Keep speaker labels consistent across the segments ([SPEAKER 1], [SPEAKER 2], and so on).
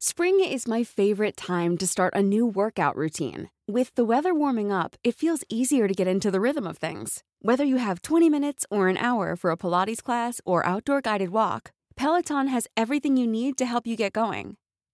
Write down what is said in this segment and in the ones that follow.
[SPEAKER 1] Spring is my favorite time to start a new workout routine. With the weather warming up, it feels easier to get into the rhythm of things. Whether you have 20 minutes or an hour for a Pilates class or outdoor guided walk, Peloton has everything you need to help you get going.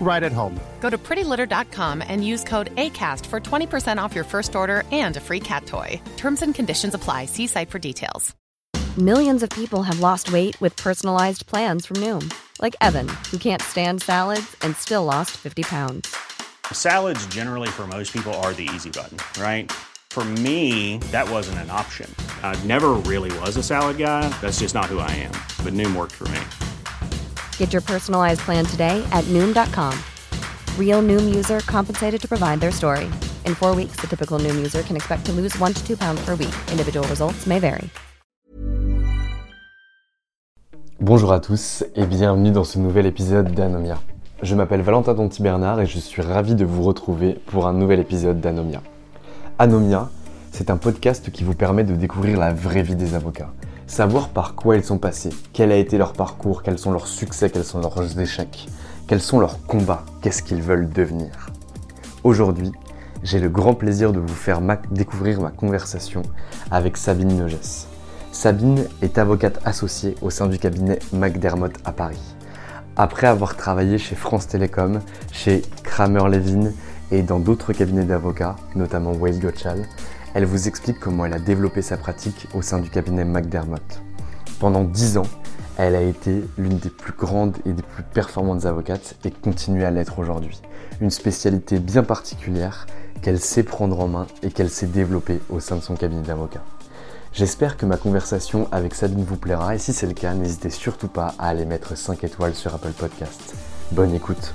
[SPEAKER 2] right at home.
[SPEAKER 3] Go to prettylitter.com and use code ACAST for 20% off your first order and a free cat toy. Terms and conditions apply. See site for details.
[SPEAKER 4] Millions of people have lost weight with personalized plans from Noom, like Evan, who can't stand salads and still lost 50 pounds.
[SPEAKER 5] Salads, generally, for most people, are the easy button, right? For me, that wasn't an option. I never really was a salad guy. That's just not who I am. But Noom worked for me.
[SPEAKER 4] Get your personalized plan today at Noom.com. Real Noom user compensated to provide their story. In four weeks, the typical Noom user can expect to lose one to two pounds per week. Individual results may vary.
[SPEAKER 6] Bonjour à tous et bienvenue dans ce nouvel épisode d'Anomia. Je m'appelle Valentin Donti Bernard et je suis ravi de vous retrouver pour un nouvel épisode d'Anomia. Anomia, c'est un podcast qui vous permet de découvrir la vraie vie des avocats, savoir par quoi ils sont passés, quel a été leur parcours, quels sont leurs succès, quels sont leurs échecs, quels sont leurs combats, qu'est-ce qu'ils veulent devenir. Aujourd'hui, j'ai le grand plaisir de vous faire découvrir ma conversation avec Sabine Nogès. Sabine est avocate associée au sein du cabinet McDermott à Paris. Après avoir travaillé chez France Télécom, chez Kramer Levin et dans d'autres cabinets d'avocats, notamment Wade Gottschall, elle vous explique comment elle a développé sa pratique au sein du cabinet McDermott. Pendant 10 ans, elle a été l'une des plus grandes et des plus performantes avocates et continue à l'être aujourd'hui. Une spécialité bien particulière qu'elle sait prendre en main et qu'elle sait développer au sein de son cabinet d'avocats. J'espère que ma conversation avec Sabine vous plaira et si c'est le cas, n'hésitez surtout pas à aller mettre 5 étoiles sur Apple Podcast. Bonne écoute.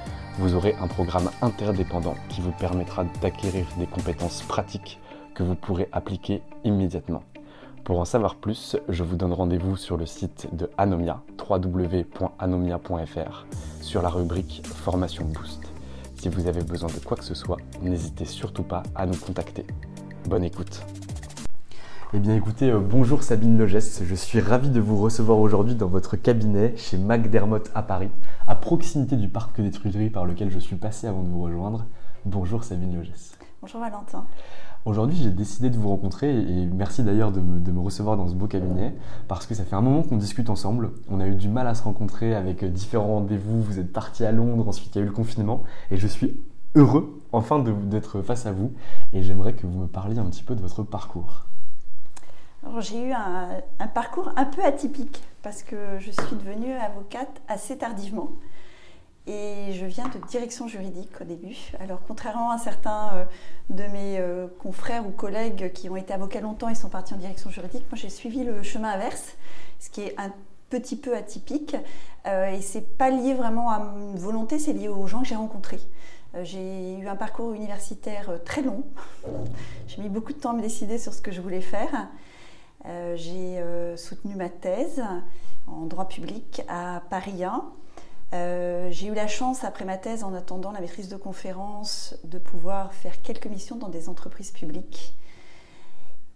[SPEAKER 6] vous aurez un programme interdépendant qui vous permettra d'acquérir des compétences pratiques que vous pourrez appliquer immédiatement. Pour en savoir plus, je vous donne rendez-vous sur le site de Anomia, www.anomia.fr, sur la rubrique Formation Boost. Si vous avez besoin de quoi que ce soit, n'hésitez surtout pas à nous contacter. Bonne écoute. Eh bien écoutez, euh, bonjour Sabine Logès, je suis ravi de vous recevoir aujourd'hui dans votre cabinet chez McDermott à Paris, à proximité du parc des Truderies par lequel je suis passé avant de vous rejoindre. Bonjour Sabine Logès.
[SPEAKER 7] Bonjour Valentin.
[SPEAKER 6] Aujourd'hui, j'ai décidé de vous rencontrer et merci d'ailleurs de me, recevoir dans ce beau cabinet parce que ça fait un moment qu'on discute ensemble. On a eu du mal à se rencontrer avec différents rendez-vous. Vous êtes parti à Londres, ensuite il y a eu le confinement et je suis heureux enfin d'être face à vous et j'aimerais que vous me parliez un petit peu de votre parcours.
[SPEAKER 7] J'ai eu un, un, parcours un peu atypique parce que je suis devenue avocate assez tardivement et je viens de direction juridique au début. Alors contrairement à certains euh, de mes euh, confrères ou collègues qui ont été avocats longtemps et sont partis en direction juridique, moi j'ai suivi le chemin inverse, ce qui est un petit peu atypique. Euh, et c'est pas lié vraiment à une volonté, c'est lié aux gens que j'ai rencontrés. j'ai eu un parcours universitaire très long. j'ai mis beaucoup de temps à me décider sur ce que je voulais faire. J'ai soutenu ma thèse en droit public à Paris 1 euh, j'ai eu la chance, après ma thèse, en attendant la maîtrise de conférence, de pouvoir faire quelques missions dans des entreprises publiques.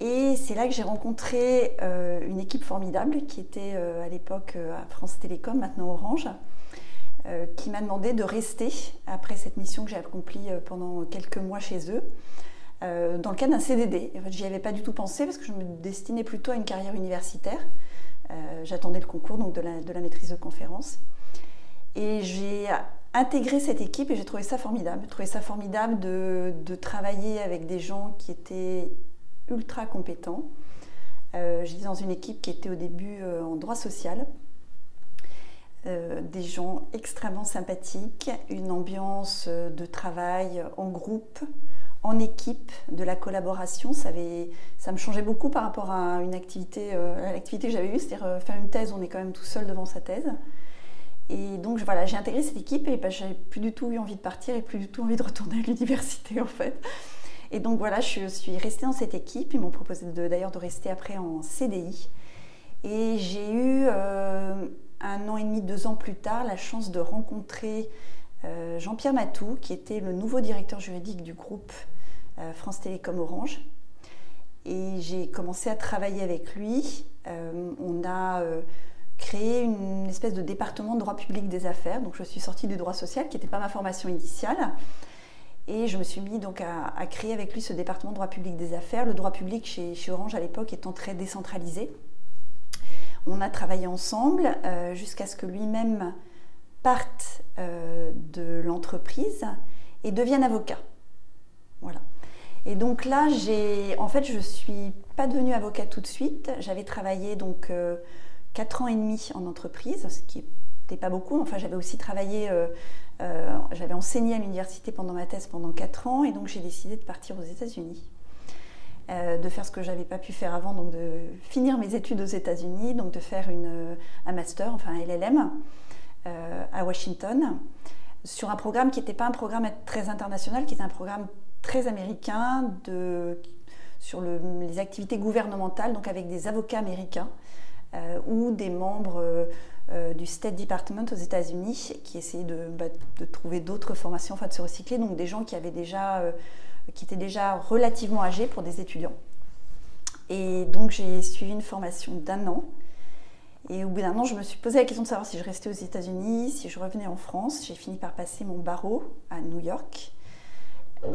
[SPEAKER 7] Et c'est là que j'ai rencontré euh, une équipe formidable qui était euh, à l'époque à France Télécom, maintenant Orange, qui m'a demandé de rester après cette mission que j'ai accomplie pendant quelques mois chez eux, dans le cadre d'un CDD. En fait, j'y avais pas du tout pensé parce que je me destinais plutôt à une carrière universitaire. J'attendais le concours donc de la, maîtrise de conférence. Et j'ai intégré cette équipe et j'ai trouvé ça formidable. J'ai trouvé ça formidable de, travailler avec des gens qui étaient ultra compétents. J'étais dans une équipe qui était au début en droit social. des gens extrêmement sympathiques, une ambiance de travail en groupe, en équipe, de la collaboration. Ça, me changeait beaucoup par rapport à une activité, euh, l'activité que j'avais eue, c'est-à-dire euh, faire une thèse, on est quand même tout seul devant sa thèse. Et donc voilà, j'ai intégré cette équipe et bah, j'avais plus du tout eu envie de partir et plus du tout envie de retourner à l'université en fait. Et donc voilà, je suis restée dans cette équipe. Ils m'ont proposé d'ailleurs de, rester après en CDI. Et j'ai eu euh, un an et demi, deux ans plus tard, la chance de rencontrer Jean-Pierre Matou, qui était le nouveau directeur juridique du groupe France Télécom Orange. Et j'ai commencé à travailler avec lui. Euh, on a euh, créé une espèce de département de droit public des affaires. Donc je suis sortie du droit social, qui n'était pas ma formation initiale. Et je me suis mis donc à, créer avec lui ce département de droit public des affaires. Le droit public chez, Orange à l'époque étant très décentralisé. On a travaillé ensemble jusqu'à ce que lui-même parte de l'entreprise et devienne avocat. Voilà. Et donc là, j'ai, en fait, je suis pas devenue avocate tout de suite. J'avais travaillé donc euh, quatre ans et demi en entreprise, ce qui n'était pas beaucoup. Enfin, j'avais aussi travaillé, euh, euh, j'avais enseigné à l'université pendant ma thèse pendant quatre ans, et donc j'ai décidé de partir aux États-Unis. de faire ce que j'avais pas pu faire avant, donc de finir mes études aux États-Unis, donc de faire une, un master, enfin un LLM à Washington, sur un programme qui n'était pas un programme très international, qui était un programme très américain de, sur les activités gouvernementales, donc avec des avocats américains euh, ou des membres euh, euh, du State Department aux États-Unis qui essayaient de, bah, de trouver d'autres formations, enfin de se recycler, donc des gens qui, avaient déjà, qui étaient déjà relativement âgés pour des étudiants. Et donc j'ai suivi une formation d'un an. Et au bout d'un an, je me suis posé la question de savoir si je restais aux États-Unis, si je revenais en France. J'ai fini par passer mon barreau à New York.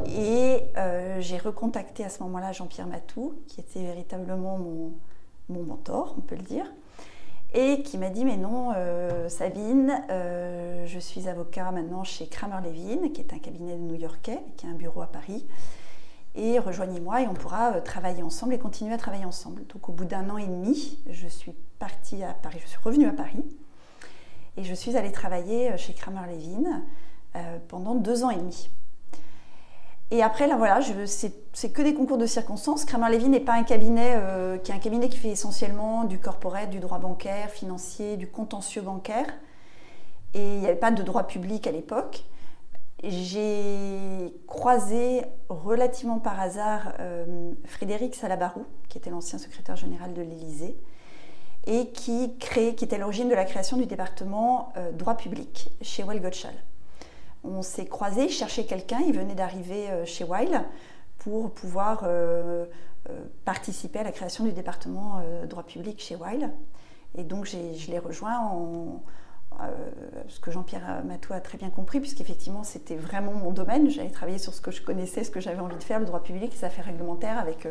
[SPEAKER 7] Et euh, j'ai recontacté à ce moment-là Jean-Pierre Matou, qui était véritablement mon, mentor, on peut le dire, et qui m'a dit Mais non, euh, Sabine, euh, je suis avocat maintenant chez Kramer Levin, qui est un cabinet new-yorkais, qui a un bureau à Paris. Et rejoignez-moi et on pourra travailler ensemble et continuer à travailler ensemble. Donc au bout d'un an et demi, je suis partie à Paris, je suis revenue à Paris et je suis allée travailler chez Kramer Levin pendant deux ans et demi. Et après, là, voilà, c'est que des concours de circonstances. Kramer Levy n'est pas un cabinet euh, qui est un cabinet qui fait essentiellement du corporate, du droit bancaire, financier, du contentieux bancaire. Et il n'y avait pas de droit public à l'époque. J'ai croisé relativement par hasard euh, Frédéric Salabarou, qui était l'ancien secrétaire général de l'Élysée, et qui, crée, qui était à l'origine de la création du département euh, droit public chez Well Gottschall on s'est croisés, il quelqu'un, il venait d'arriver euh, chez Weil pour pouvoir euh, euh, participer à la création du département droit public chez Weil. Et donc je l'ai rejoint en, ce que Jean-Pierre Matou a très bien compris, puisqu'effectivement c'était vraiment mon domaine. J'allais travailler sur ce que je connaissais, ce que j'avais envie de faire, le droit public, les affaires réglementaires, avec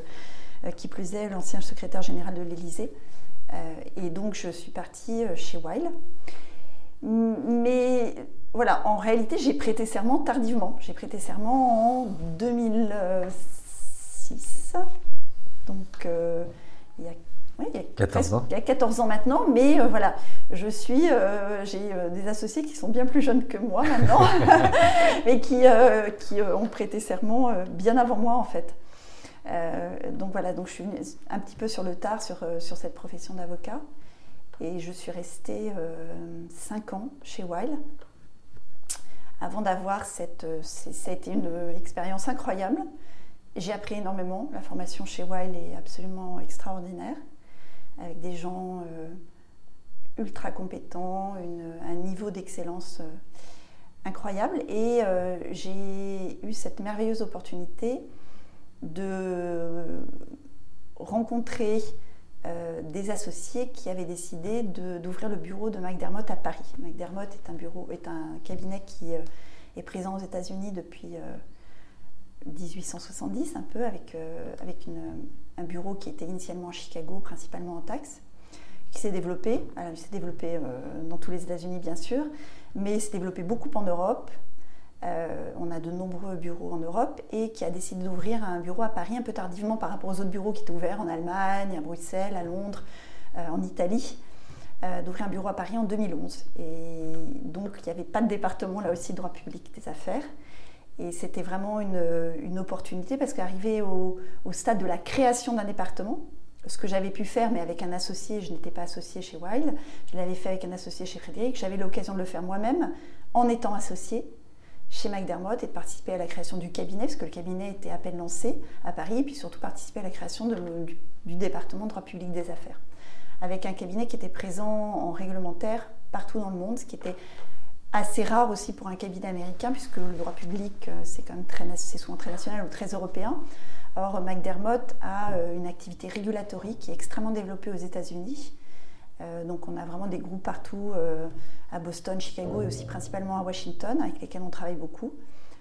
[SPEAKER 7] qui plus est l'ancien secrétaire général de l'Élysée. et donc je suis partie chez Weil. Mais voilà, en réalité, j'ai prêté serment tardivement. J'ai prêté serment en 2006. Donc, euh, il, y a, 14 ans. il y a 14 ans maintenant. Mais euh, voilà, je suis, euh, j'ai des associés qui sont bien plus jeunes que moi maintenant, mais qui, qui ont prêté serment bien avant moi en fait. donc voilà, donc je suis un petit peu sur le tard sur, sur cette profession d'avocat. Et je suis restée 5 ans chez Weil avant d'avoir cette... Euh, ça a été une expérience incroyable. J'ai appris énormément. La formation chez Weil est absolument extraordinaire, avec des gens euh, ultra compétents, un niveau d'excellence euh, incroyable. Et j'ai eu cette merveilleuse opportunité de rencontrer euh, des associés qui avaient décidé d'ouvrir le bureau de McDermott à Paris. McDermott est un, bureau, est un cabinet qui euh, est présent aux États-Unis depuis 1870, euh, un peu, avec, avec un bureau qui était initialement à Chicago, principalement en taxes, qui s'est développé. Alors, il s'est développé dans tous les États-Unis, bien sûr, mais il s'est développé beaucoup en Europe. Euh, on a de nombreux bureaux en Europe et qui a décidé d'ouvrir un bureau à Paris un peu tardivement par rapport aux autres bureaux qui étaient ouverts en Allemagne, à Bruxelles, à Londres, en Italie. d'ouvrir un bureau à Paris en 2011. Et donc, il n'y avait pas de département, là aussi, droit public des affaires. Et c'était vraiment une, opportunité parce qu'arrivé au, stade de la création d'un département, ce que j'avais pu faire, mais avec un associé, je n'étais pas associée chez Wild, je l'avais fait avec un associé chez Frédéric, j'avais l'occasion de le faire moi-même en étant associée chez McDermott et de participer à la création du cabinet, parce que le cabinet était à peine lancé à Paris, et puis surtout participer à la création du, du, département de droit public des affaires, avec un cabinet qui était présent en réglementaire partout dans le monde, ce qui était assez rare aussi pour un cabinet américain, puisque le droit public, euh, c'est quand même souvent très national ou très européen. Or, McDermott a euh, une activité régulatorie qui est extrêmement développée aux États-Unis. Euh, donc, on a vraiment des groupes partout, à Boston, Chicago et aussi principalement à Washington, avec lesquels on travaille beaucoup.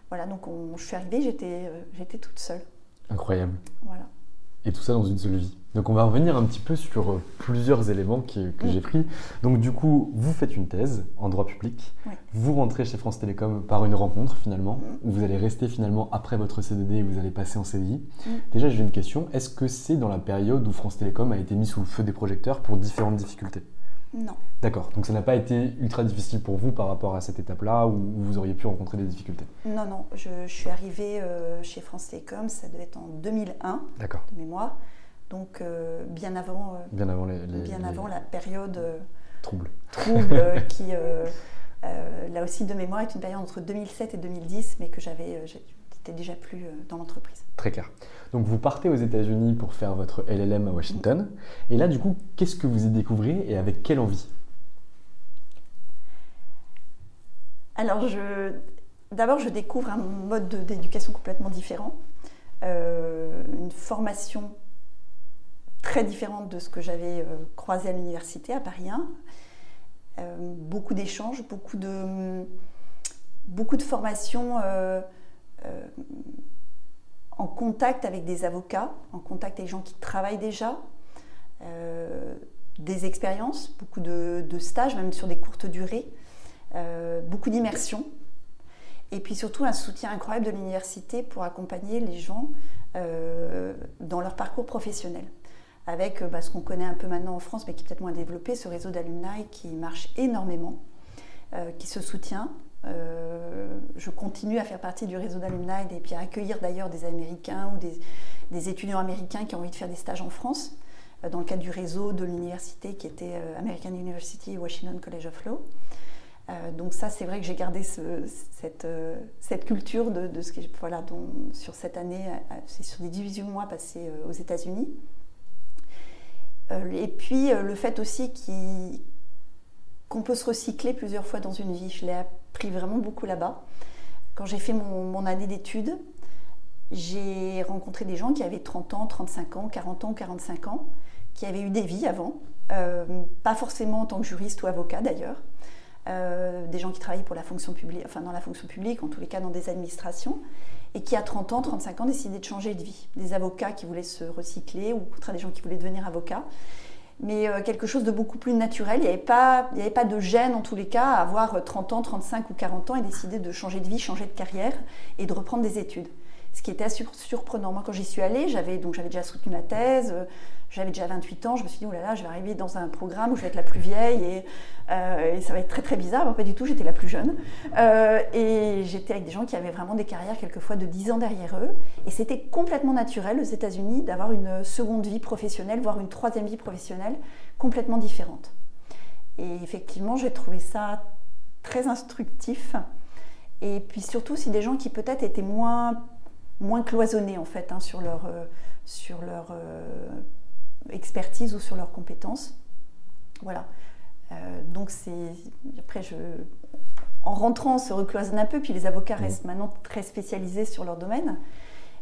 [SPEAKER 7] Voilà, donc je suis arrivée, j'étais, j'étais toute seule.
[SPEAKER 6] Incroyable.
[SPEAKER 7] Voilà.
[SPEAKER 6] Et tout ça dans une seule vie. Donc on va revenir un petit peu sur euh, plusieurs éléments que, j'ai pris. Donc du coup, vous faites une thèse en droit public, vous rentrez chez France Télécom par une rencontre finalement, où vous allez rester finalement après votre CDD et vous allez passer en CDI. Déjà j'ai une question, est-ce que c'est dans la période où France Télécom a été mis sous le feu des projecteurs pour différentes difficultés?
[SPEAKER 7] Non.
[SPEAKER 6] D'accord, donc ça n'a pas été ultra difficile pour vous par rapport à cette étape-là où vous auriez pu rencontrer des difficultés?
[SPEAKER 7] Non, non, je, suis arrivée euh, chez France Télécom, ça devait être en 2001 de mémoire. Donc euh, bien avant, euh,
[SPEAKER 6] bien avant, les,
[SPEAKER 7] bien avant la période
[SPEAKER 6] trouble,
[SPEAKER 7] trouble qui là aussi de mémoire est une période entre 2007 et 2010, mais que j'avais j'étais déjà plus dans l'entreprise.
[SPEAKER 6] Très clair. Donc vous partez aux États-Unis pour faire votre LLM à Washington, et là du coup qu'est-ce que vous y découvrez et avec quelle envie?
[SPEAKER 7] Alors je D'abord, je découvre un mode d'éducation complètement différent, une formation très différente de ce que j'avais euh, croisé à l'université à Paris 1. Euh, beaucoup d'échanges, beaucoup de, beaucoup de formations euh, en contact avec des avocats, en contact avec des gens qui travaillent déjà, des expériences, beaucoup de, stages, même sur des courtes durées, beaucoup d'immersion. Et puis surtout un soutien incroyable de l'université pour accompagner les gens dans leur parcours professionnel avec euh, bah, ce qu'on connaît un peu maintenant en France, mais qui est peut-être moins développé, ce réseau d'alumni qui marche énormément, euh, qui se soutient. Euh, je continue à faire partie du réseau d'alumni et puis à accueillir d'ailleurs des Américains ou des, étudiants américains qui ont envie de faire des stages en France, dans le cadre du réseau de l'université qui était American University Washington College of Law. donc ça, c'est vrai que j'ai gardé cette, culture de, ce que voilà, sur cette année, c'est sur des 18 mois passés aux États-Unis. Euh, et puis euh, le fait aussi qu'on peut se recycler plusieurs fois dans une vie. Je l'ai appris vraiment beaucoup là-bas. Quand j'ai fait mon, année d'études, j'ai rencontré des gens qui avaient 30 ans, 35 ans, 40 ans, 45 ans, qui avaient eu des vies avant, euh, pas forcément en tant que juriste ou avocat d'ailleurs, des gens qui travaillaient pour la fonction publique, enfin dans la fonction publique, en tous les cas dans des administrations, et qui à 30 ans, 35 ans décidaient de changer de vie. Des avocats qui voulaient se recycler ou au des gens qui voulaient devenir avocats. Mais euh, quelque chose de beaucoup plus naturel. Il n'y avait, pas, avait pas de gêne en tous les cas à avoir 30 ans, 35 ou 40 ans et décider de changer de vie, changer de carrière et de reprendre des études. Ce qui était surprenant. Moi, quand j'y suis allée, j'avais donc j'avais déjà soutenu ma thèse, euh, j'avais déjà 28 ans, je me suis dit, oh là là, je vais arriver dans un programme où je vais être la plus vieille et, euh, ça va être très très bizarre. pas du tout, j'étais la plus jeune. Euh, et j'étais avec des gens qui avaient vraiment des carrières quelquefois de 10 ans derrière eux. Et c'était complètement naturel aux États-Unis d'avoir une seconde vie professionnelle, voire une troisième vie professionnelle complètement différente. Et effectivement, j'ai trouvé ça très instructif. Et puis surtout, si des gens qui peut-être étaient moins, moins cloisonnés en fait hein, sur leur, euh, sur leur expertise ou sur leurs compétences. Voilà. Euh, donc c'est après je en rentrant on se recloisonne un peu puis les avocats mmh. restent maintenant très spécialisés sur leur domaine.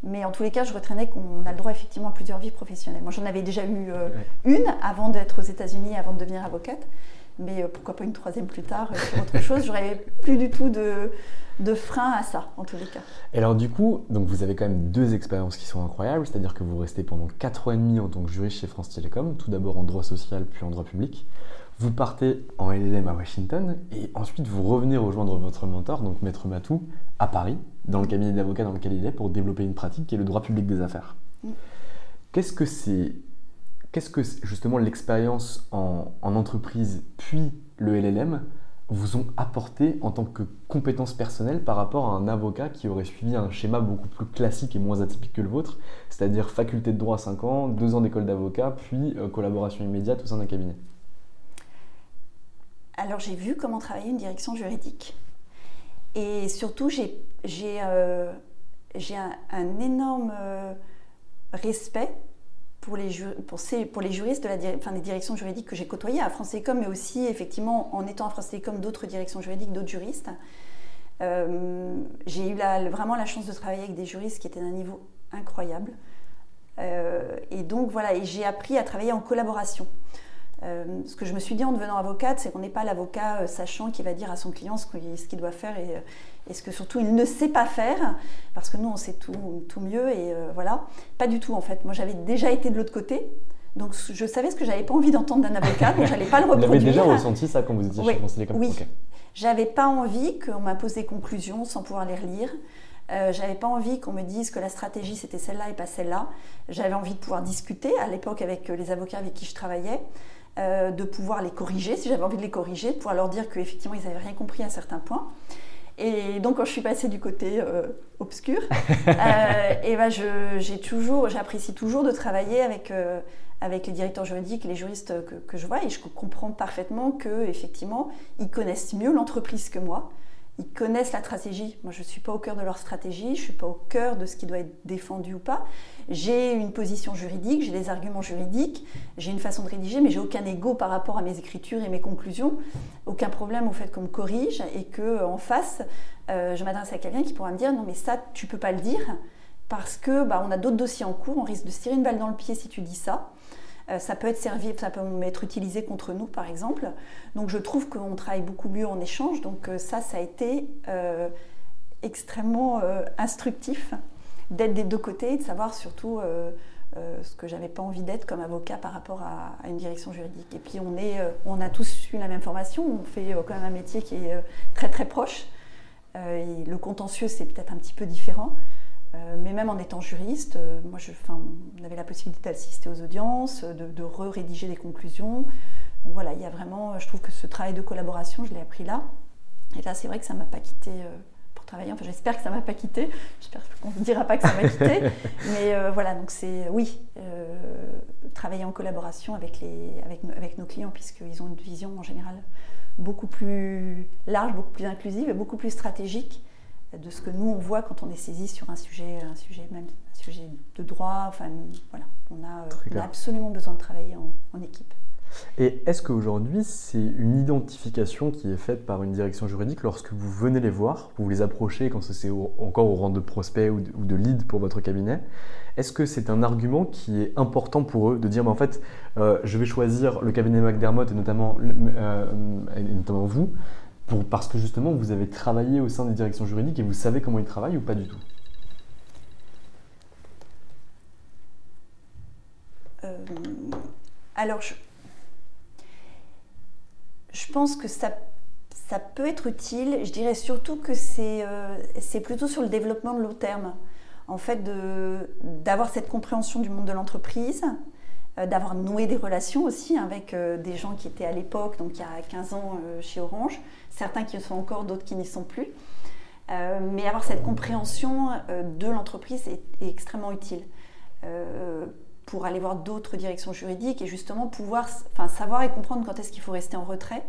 [SPEAKER 7] Mais en tous les cas, je retraînais qu'on a le droit effectivement à plusieurs vies professionnelles. Moi, j'en avais déjà eu euh, une avant d'être aux États-Unis, avant de devenir avocate. Mais euh, pourquoi pas une troisième plus tard euh, sur autre chose? J'aurais plus du tout de, de frein à ça, en tous les cas.
[SPEAKER 6] Et alors du coup, donc vous avez quand même deux expériences qui sont incroyables, c'est-à-dire que vous restez pendant 4 ans et demi en tant que juriste chez France Télécom, tout d'abord en droit social puis en droit public. Vous partez en LLM à Washington et ensuite vous revenez rejoindre votre mentor, donc Maître Matou, à Paris, dans le cabinet d'avocat dans lequel il est, pour développer une pratique qui est le droit public des affaires. Mm. Qu'est-ce que c'est Qu'est-ce que justement l'expérience en, entreprise puis le LLM vous ont apporté en tant que compétences personnelles par rapport à un avocat qui aurait suivi un schéma beaucoup plus classique et moins atypique que le vôtre, c'est-à-dire faculté de droit à 5 ans, 2 ans d'école d'avocat, puis euh, collaboration immédiate au sein d'un cabinet?
[SPEAKER 7] Alors j'ai vu comment travailler une direction juridique. Et surtout, j'ai euh, un, un, énorme euh, respect pour les, juristes de la, enfin, des directions juridiques que j'ai côtoyées à France Télécom, mais aussi effectivement en étant à France Télécom d'autres directions juridiques, d'autres juristes. Euh, j'ai eu vraiment la chance de travailler avec des juristes qui étaient d'un niveau incroyable. Euh, et donc voilà, j'ai appris à travailler en collaboration. Euh, ce que je me suis dit en devenant avocate, c'est qu'on n'est pas l'avocat sachant qui va dire à son client ce qu'il doit faire et, et ce que surtout il ne sait pas faire, parce que nous on sait tout, tout mieux et euh, voilà. Pas du tout en fait. Moi j'avais déjà été de l'autre côté, donc je savais ce que j'avais pas envie d'entendre d'un avocat, donc j'allais pas le reproduire.
[SPEAKER 6] Vous avez déjà ressenti ça quand vous étiez chez Conseil
[SPEAKER 7] Oui. J'avais pas envie qu'on m'impose des conclusions sans pouvoir les relire. Euh, j'avais pas envie qu'on me dise que la stratégie c'était celle-là et pas celle-là. J'avais envie de pouvoir discuter à l'époque avec euh, les avocats avec qui je travaillais, euh, de pouvoir les corriger si j'avais envie de les corriger, de pouvoir leur dire qu'effectivement ils n'avaient rien compris à certains points. Et donc, quand je suis passée du côté euh, obscur, euh, et ben j'ai toujours, j'apprécie toujours de travailler avec, euh, avec les directeurs juridiques, les juristes que, que, je vois, et je comprends parfaitement que effectivement, ils connaissent mieux l'entreprise que moi ils connaissent la stratégie. Moi, je ne suis pas au cœur de leur stratégie, je ne suis pas au cœur de ce qui doit être défendu ou pas. J'ai une position juridique, j'ai des arguments juridiques, j'ai une façon de rédiger, mais j'ai aucun ego par rapport à mes écritures et mes conclusions. Aucun problème au fait qu'on me corrige et que en face, euh, je m'adresse à quelqu'un qui pourra me dire non mais ça, tu peux pas le dire parce que bah, on a d'autres dossiers en cours, on risque de se tirer une balle dans le pied si tu dis ça. Euh, ça peut être servi, ça peut être utilisé contre nous, par exemple. Donc je trouve qu'on travaille beaucoup mieux en échange. Donc euh, ça, ça a été euh, extrêmement instructif d'être des deux côtés, de savoir surtout ce que j'avais pas envie d'être comme avocat par rapport à, une direction juridique. Et puis on, est, on a tous eu la même formation, on fait quand même un métier qui est très très proche. le contentieux, c'est peut-être un petit peu différent. Euh, mais même en étant juriste, euh, moi, je, on avait la possibilité d'assister aux audiences, de, de re-rédiger des conclusions. voilà, il y a vraiment, je trouve que ce travail de collaboration, je l'ai appris là. Et là, c'est vrai que ça ne m'a pas quitté euh, pour travailler. Enfin, j'espère que ça ne m'a pas quitté. J'espère qu'on ne dira pas que ça m'a quitté. Mais voilà, donc c'est, oui, travailler en collaboration avec, les, avec, avec nos clients, puisqu'ils ont une vision en général beaucoup plus large, beaucoup plus inclusive et beaucoup plus stratégique de ce que nous on voit quand on est saisi sur un sujet, un sujet même un sujet de droit. Enfin, voilà, on a, absolument besoin de travailler en, équipe.
[SPEAKER 6] Et est-ce qu'aujourd'hui, c'est une identification qui est faite par une direction juridique lorsque vous venez les voir, vous les approchez quand c'est encore au rang de prospect ou de, lead pour votre cabinet? Est-ce que c'est un argument qui est important pour eux de dire, mais en fait, euh, je vais choisir le cabinet McDermott et notamment, euh, et notamment vous, parce que justement vous avez travaillé au sein des directions juridiques et vous savez comment ils travaillent ou pas du tout
[SPEAKER 7] euh, Alors, je, je, pense que ça, ça peut être utile. Je dirais surtout que c'est euh, plutôt sur le développement de long terme. En fait, d'avoir cette compréhension du monde de l'entreprise, euh, d'avoir noué des relations aussi avec euh, des gens qui étaient à l'époque, donc il y a 15 ans chez Orange, certains qui sont encore, d'autres qui n'y sont plus. mais avoir cette compréhension de l'entreprise est, extrêmement utile pour aller voir d'autres directions juridiques et justement pouvoir savoir et comprendre quand est-ce qu'il faut rester en retrait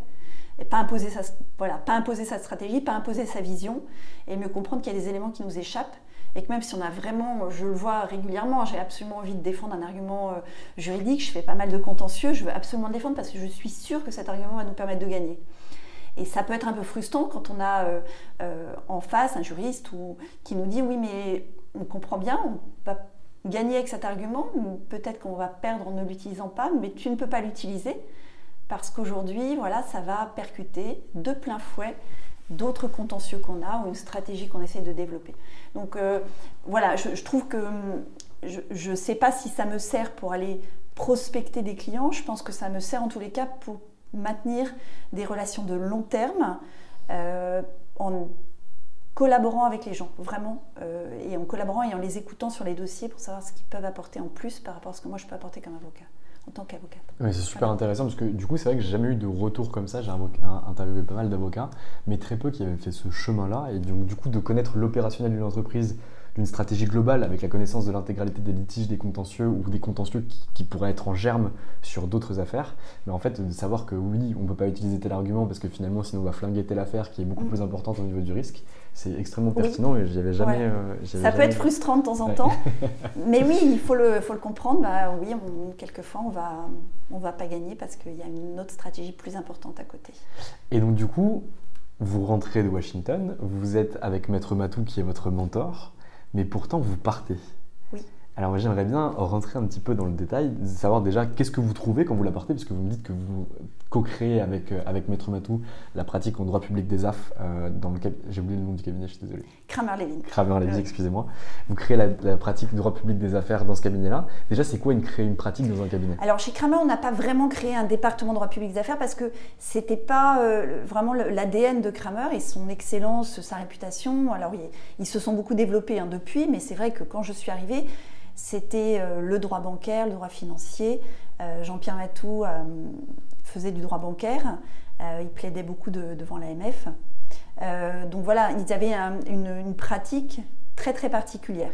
[SPEAKER 7] et pas imposer, sa, voilà, pas imposer sa stratégie, pas imposer sa vision et mieux comprendre qu'il y a des éléments qui nous échappent et que même si on a vraiment, je le vois régulièrement, j'ai absolument envie de défendre un argument euh, juridique, je fais pas mal de contentieux, je veux absolument le défendre parce que je suis sûre que cet argument va nous permettre de gagner. Et ça peut être un peu frustrant quand on a euh, euh, en face un juriste ou, qui nous dit oui mais on comprend bien, on va gagner avec cet argument, peut-être qu'on va perdre en ne l'utilisant pas, mais tu ne peux pas l'utiliser parce qu'aujourd'hui, voilà, ça va percuter de plein fouet d'autres contentieux qu'on a ou une stratégie qu'on essaie de développer. Donc euh, voilà, je, trouve que je ne sais pas si ça me sert pour aller prospecter des clients, je pense que ça me sert en tous les cas pour maintenir des relations de long terme euh, en collaborant avec les gens, vraiment, euh, et en collaborant et en les écoutant sur les dossiers pour savoir ce qu'ils peuvent apporter en plus par rapport à ce que moi je peux apporter comme avocat en tant qu'avocate.
[SPEAKER 6] Oui, c'est super intéressant parce que du coup, c'est vrai que j'ai jamais eu de retour comme ça. J'ai interviewé pas mal d'avocats, mais très peu qui avaient fait ce chemin-là. Et donc, du coup, de connaître l'opérationnel d'une entreprise, d'une stratégie globale avec la connaissance de l'intégralité des litiges, des contentieux ou des contentieux qui, pourraient être en germe sur d'autres affaires. Mais en fait, de savoir que oui, on ne peut pas utiliser tel argument parce que finalement, sinon, on va flinguer telle affaire qui est beaucoup mm. plus importante au niveau du risque c'est extrêmement pertinent et j'y avais jamais. Euh,
[SPEAKER 7] ça peut être frustrant de temps en temps, mais oui, il faut le, faut le comprendre. Bah, oui, quelquefois, on va, on va pas gagner parce qu'il y a une autre stratégie plus importante à côté.
[SPEAKER 6] Et donc, du coup, vous rentrez de Washington, vous êtes avec Maître Matou qui est votre mentor, mais pourtant, vous partez.
[SPEAKER 7] Oui.
[SPEAKER 6] Alors, j'aimerais bien rentrer un petit peu dans le détail, savoir déjà qu'est-ce que vous trouvez quand vous la partez, puisque vous me dites que vous co-créé avec, euh, avec Maître Matou la pratique en droit public des AF euh, dans le j'ai oublié le nom du cabinet, je suis désolé.
[SPEAKER 7] Kramer-Levin.
[SPEAKER 6] Kramer-Levin, excusez-moi. Vous créez la, pratique droit public des affaires dans ce cabinet-là. Déjà, c'est quoi une, créer une pratique dans un cabinet?
[SPEAKER 7] Alors chez Kramer, on n'a pas vraiment créé un département droit public des affaires parce que c'était pas euh, vraiment l'ADN de Kramer et son excellence, sa réputation. Alors ils, se sont beaucoup développés hein, depuis, mais c'est vrai que quand je suis arrivée, c'était le droit bancaire, le droit financier. Jean-Pierre Matou faisait du droit bancaire. Euh, il plaidait beaucoup devant l'AMF. Euh, donc voilà, ils avaient une, pratique très très particulière.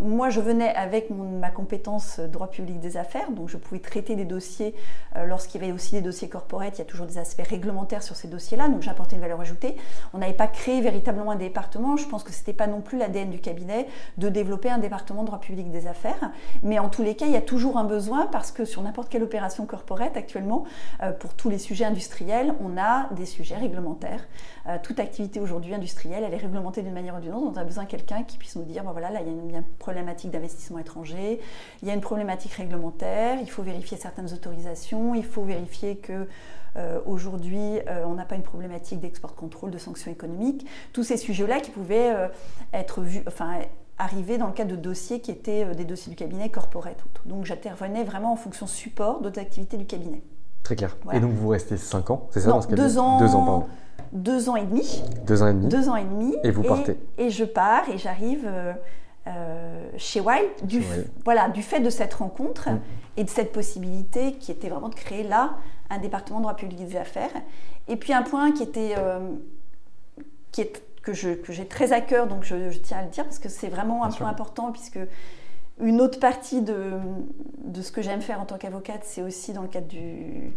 [SPEAKER 7] Moi, je venais avec ma compétence droit public des affaires, donc je pouvais traiter des dossiers euh, lorsqu'il y avait aussi des dossiers corporate, il y a toujours des aspects réglementaires sur ces dossiers-là, donc j'apportais une valeur ajoutée. On n'avait pas créé véritablement un département, je pense que ce n'était pas non plus l'ADN du cabinet de développer un département droit public des affaires, mais en tous les cas, il y a toujours un besoin parce que sur n'importe quelle opération corporate actuellement, euh, pour tous les sujets industriels, on a des sujets réglementaires. Euh, toute activité aujourd'hui industrielle, elle est réglementée d'une manière ou d'une autre, on a besoin de quelqu'un qui puisse nous dire, voilà, là, il y a une, problématique d'investissement étranger, il y a une problématique réglementaire, il faut vérifier certaines autorisations, il faut vérifier que euh, aujourd'hui euh, on n'a pas une problématique d'export contrôle, de sanctions économiques, tous ces sujets-là qui pouvaient être vus, enfin arriver dans le cadre de dossiers qui étaient des dossiers du cabinet corporate. Donc j'intervenais vraiment en fonction support d'autres activités du cabinet.
[SPEAKER 6] Très clair. Et donc vous restez 5 ans, c'est ça
[SPEAKER 7] dans ce
[SPEAKER 6] Deux
[SPEAKER 7] ans. Deux ans, pardon deux ans et demi.
[SPEAKER 6] Deux ans et demi.
[SPEAKER 7] Deux ans et demi.
[SPEAKER 6] Et vous partez.
[SPEAKER 7] Et je pars et j'arrive euh, chez Wild, du, voilà, du fait de cette rencontre mm. et de cette possibilité qui était vraiment de créer là un département de droit public des affaires. Et puis un point qui était, euh, qui est, que, je, que j'ai très à cœur, donc je, tiens à le dire parce que c'est vraiment un point important puisque une autre partie de, ce que j'aime faire en tant qu'avocate, c'est aussi dans le cadre du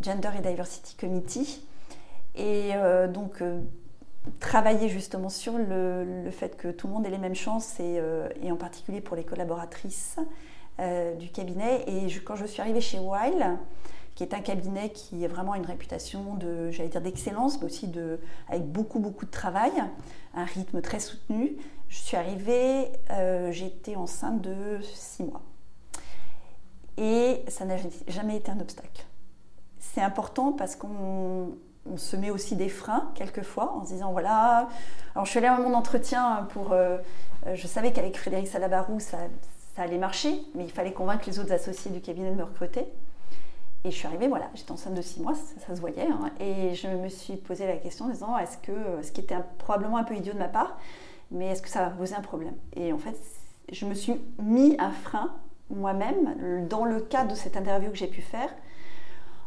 [SPEAKER 7] Gender et Diversity Committee. Et euh, donc travailler justement sur le, fait que tout le monde ait les mêmes chances et, euh, en particulier pour les collaboratrices euh, du cabinet. Et quand je suis arrivée chez Weil, qui est un cabinet qui a vraiment une réputation de, j'allais dire, d'excellence, mais aussi de, avec beaucoup, beaucoup de travail, un rythme très soutenu, je suis arrivée, euh, j'étais enceinte de six mois. Et ça n'a jamais été un obstacle. C'est important parce qu'on on se met aussi des freins quelquefois en se disant voilà. Alors je suis allée à mon entretien pour. Euh, euh, je savais qu'avec Frédéric Salabarou ça, allait marcher, mais il fallait convaincre les autres associés du cabinet de me recruter. Et je suis arrivée, voilà, j'étais enceinte de six mois, ça, se voyait, hein, et je me suis posé la question en disant est-ce que, ce qui était probablement un peu idiot de ma part, mais est-ce que ça va poser un problème? Et en fait, je me suis mis un frein moi-même dans le cadre de cette interview que j'ai pu faire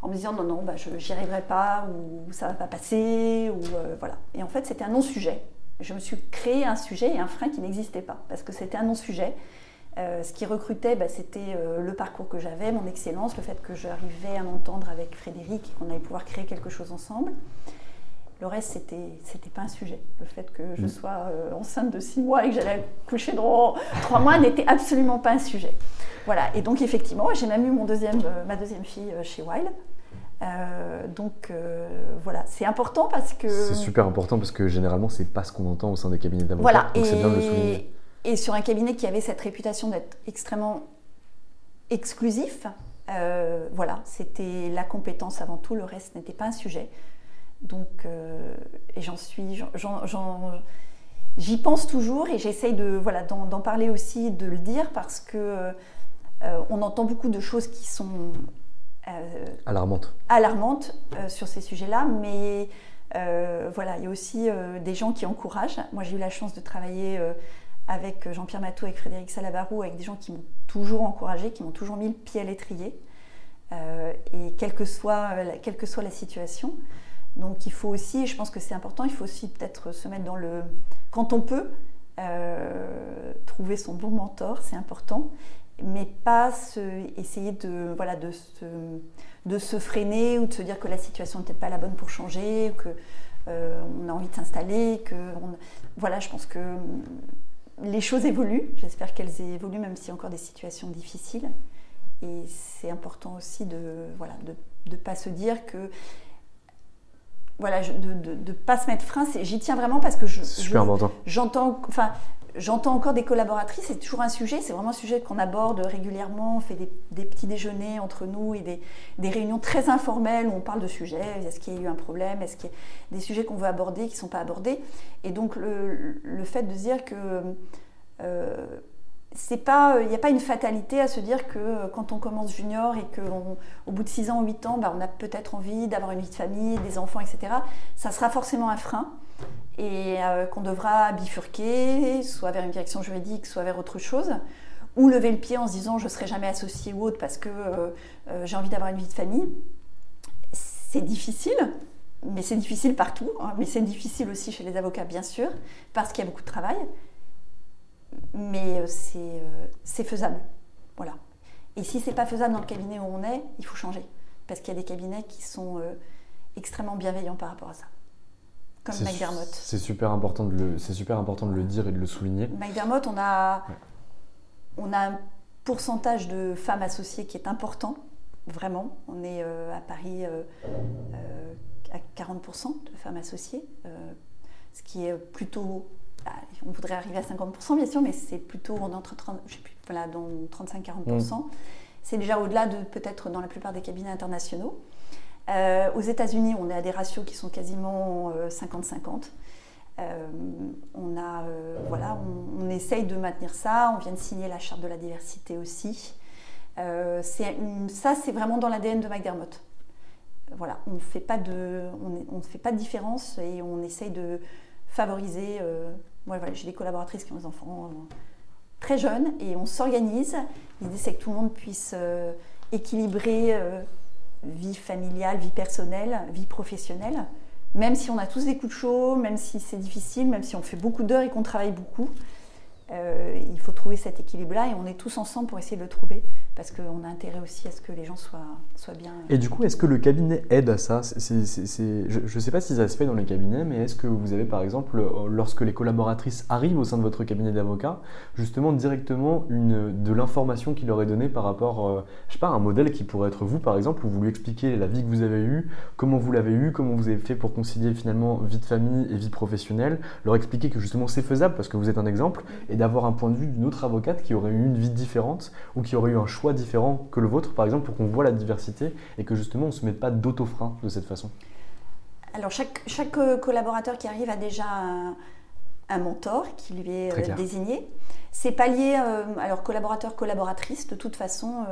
[SPEAKER 7] en me disant non, non, bah, je n'y arriverai pas, ou ça va pas passer, ou euh, voilà. Et en fait, c'était un non-sujet. Je me suis créé un sujet et un frein qui n'existait pas, parce que c'était un non-sujet. Euh, ce qui recrutait, bah, c'était euh, le parcours que j'avais, mon excellence, le fait que j'arrivais à m'entendre avec Frédéric et qu'on allait pouvoir créer quelque chose ensemble. Le reste, c'était, c'était pas un sujet. Le fait que je mm. sois enceinte de six mois et que j'allais coucher dans trois mois n'était absolument pas un sujet. Voilà, et donc effectivement, j'ai même eu mon deuxième, ma deuxième fille chez Wild. Euh, donc euh, voilà, c'est important parce que.
[SPEAKER 6] C'est super important parce que généralement, c'est pas ce qu'on entend au sein des cabinets d'avocats.
[SPEAKER 7] Voilà, donc et, bien de le souligner. Et sur un cabinet qui avait cette réputation d'être extrêmement exclusif, voilà, c'était la compétence avant tout, le reste n'était pas un sujet. Donc, et j'en suis, j'y pense toujours et j'essaye de voilà d'en parler aussi, de le dire parce que on entend beaucoup de choses qui sont
[SPEAKER 6] alarmantes,
[SPEAKER 7] alarmantes sur ces sujets-là, mais euh, voilà, il y a aussi euh, des gens qui encouragent. Moi, j'ai eu la chance de travailler euh, avec Jean-Pierre Matou, avec Frédéric Salabarou, avec des gens qui m'ont toujours encouragé, qui m'ont toujours mis le pied à l'étrier, et quelle que, soit, quelle que soit la situation. Donc, il faut aussi, je pense que c'est important, il faut aussi peut-être se mettre dans le. Quand on peut, trouver son bon mentor, c'est important, mais pas essayer de, voilà, de se de se freiner ou de se dire que la situation n'est peut-être pas la bonne pour changer, que euh, on a envie de s'installer, que voilà, je pense que les choses évoluent. J'espère qu'elles évoluent même s'il y a encore des situations difficiles. Et c'est important aussi de voilà de ne pas se dire que voilà, de ne pas se mettre frein. J'y tiens vraiment parce que je, j'entends, enfin, J'entends encore des collaboratrices, c'est toujours un sujet, c'est vraiment un sujet qu'on aborde régulièrement. On fait des, petits déjeuners entre nous et des, réunions très informelles où on parle de sujets. Est-ce qu'il y a eu un problème Est-ce qu'il y a des sujets qu'on veut aborder qui ne sont pas abordés Et donc le, fait de dire que euh, c'est pas, il n'y a pas une fatalité à se dire que quand on commence junior et qu'au bout de 6 ans ou 8 ans, bah, on a peut-être envie d'avoir une vie de famille, des enfants, etc. Ça sera forcément un frein et euh, qu'on devra bifurquer, soit vers une direction juridique, soit vers autre chose, ou lever le pied en se disant je ne serai jamais associé ou autre parce que euh, euh, j'ai envie d'avoir une vie de famille. C'est difficile, mais c'est difficile partout, hein, mais c'est difficile aussi chez les avocats bien sûr, parce qu'il y a beaucoup de travail, mais c'est faisable. Voilà. Et si c'est pas faisable dans le cabinet où on est, il faut changer, parce qu'il y a des cabinets qui sont extrêmement bienveillants par rapport à ça. McDermott.
[SPEAKER 6] C'est super, important de le, super important de le dire et de le souligner.
[SPEAKER 7] McDermott, on a, on a un pourcentage de femmes associées qui est important, vraiment. On est euh, à Paris euh, euh, à 40% de femmes associées, ce qui est plutôt. Bah, on voudrait arriver à 50% bien sûr, mais c'est plutôt on entre 30, je sais plus, voilà, 35-40%. Mm. C'est déjà au-delà de peut-être dans la plupart des cabinets internationaux. Euh, aux États-Unis, on est à des ratios qui sont quasiment 50-50. Euh, euh, on, a, voilà, on, essaye de maintenir ça. On vient de signer la charte de la diversité aussi. ça, c'est vraiment dans l'ADN de McDermott. Voilà, on ne fait pas de, on, fait pas de différence et on essaye de favoriser. Voilà, J'ai des collaboratrices qui ont des enfants très jeunes et on s'organise. L'idée, c'est que tout le monde puisse équilibrer vie familiale, vie personnelle, vie professionnelle. Même si on a tous des coups de chaud, même si c'est difficile, même si on fait beaucoup d'heures et qu'on travaille beaucoup, euh, il faut trouver cet équilibre-là et on est tous ensemble pour essayer de le trouver parce qu'on a intérêt aussi à ce que les gens soient, soient bien.
[SPEAKER 6] Et du coup, est-ce que le cabinet aide à ça? Je ne sais pas si ça se fait dans les cabinets, mais est-ce que vous avez par exemple, lorsque les collaboratrices arrivent au sein de votre cabinet d'avocat, justement directement une, de l'information qui leur est donnée par rapport, euh, je sais pas, un modèle qui pourrait être vous par exemple, où vous lui expliquez la vie que vous avez eue, comment vous l'avez eue, comment vous avez fait pour concilier finalement vie de famille et vie professionnelle, leur expliquer que justement c'est faisable parce que vous êtes un exemple, d'avoir un point de vue d'une autre avocate qui aurait eu une vie différente ou qui aurait eu un choix différent que le vôtre, par exemple, pour qu'on voit la diversité et que justement on ne se mette pas d'autofrein de cette façon
[SPEAKER 7] Alors chaque, chaque euh, collaborateur qui arrive a déjà un, mentor qui lui est euh, désigné. C'est pas lié, euh, alors collaborateur, collaboratrice, de toute façon,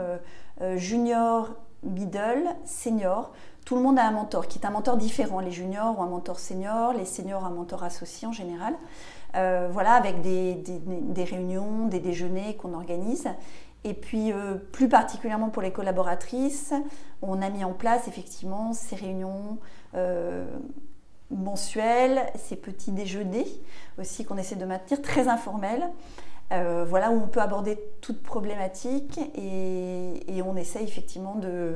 [SPEAKER 7] junior, middle, senior, tout le monde a un mentor qui est un mentor différent. Les juniors ont un mentor senior, les seniors ont un mentor associé en général. Voilà, avec des, réunions, des déjeuners qu'on organise. Et puis, euh, plus particulièrement pour les collaboratrices, on a mis en place effectivement ces réunions euh, mensuelles, ces petits déjeuners aussi qu'on essaie de maintenir, très informels. Euh, voilà, où on peut aborder toute problématique et, on essaie effectivement de,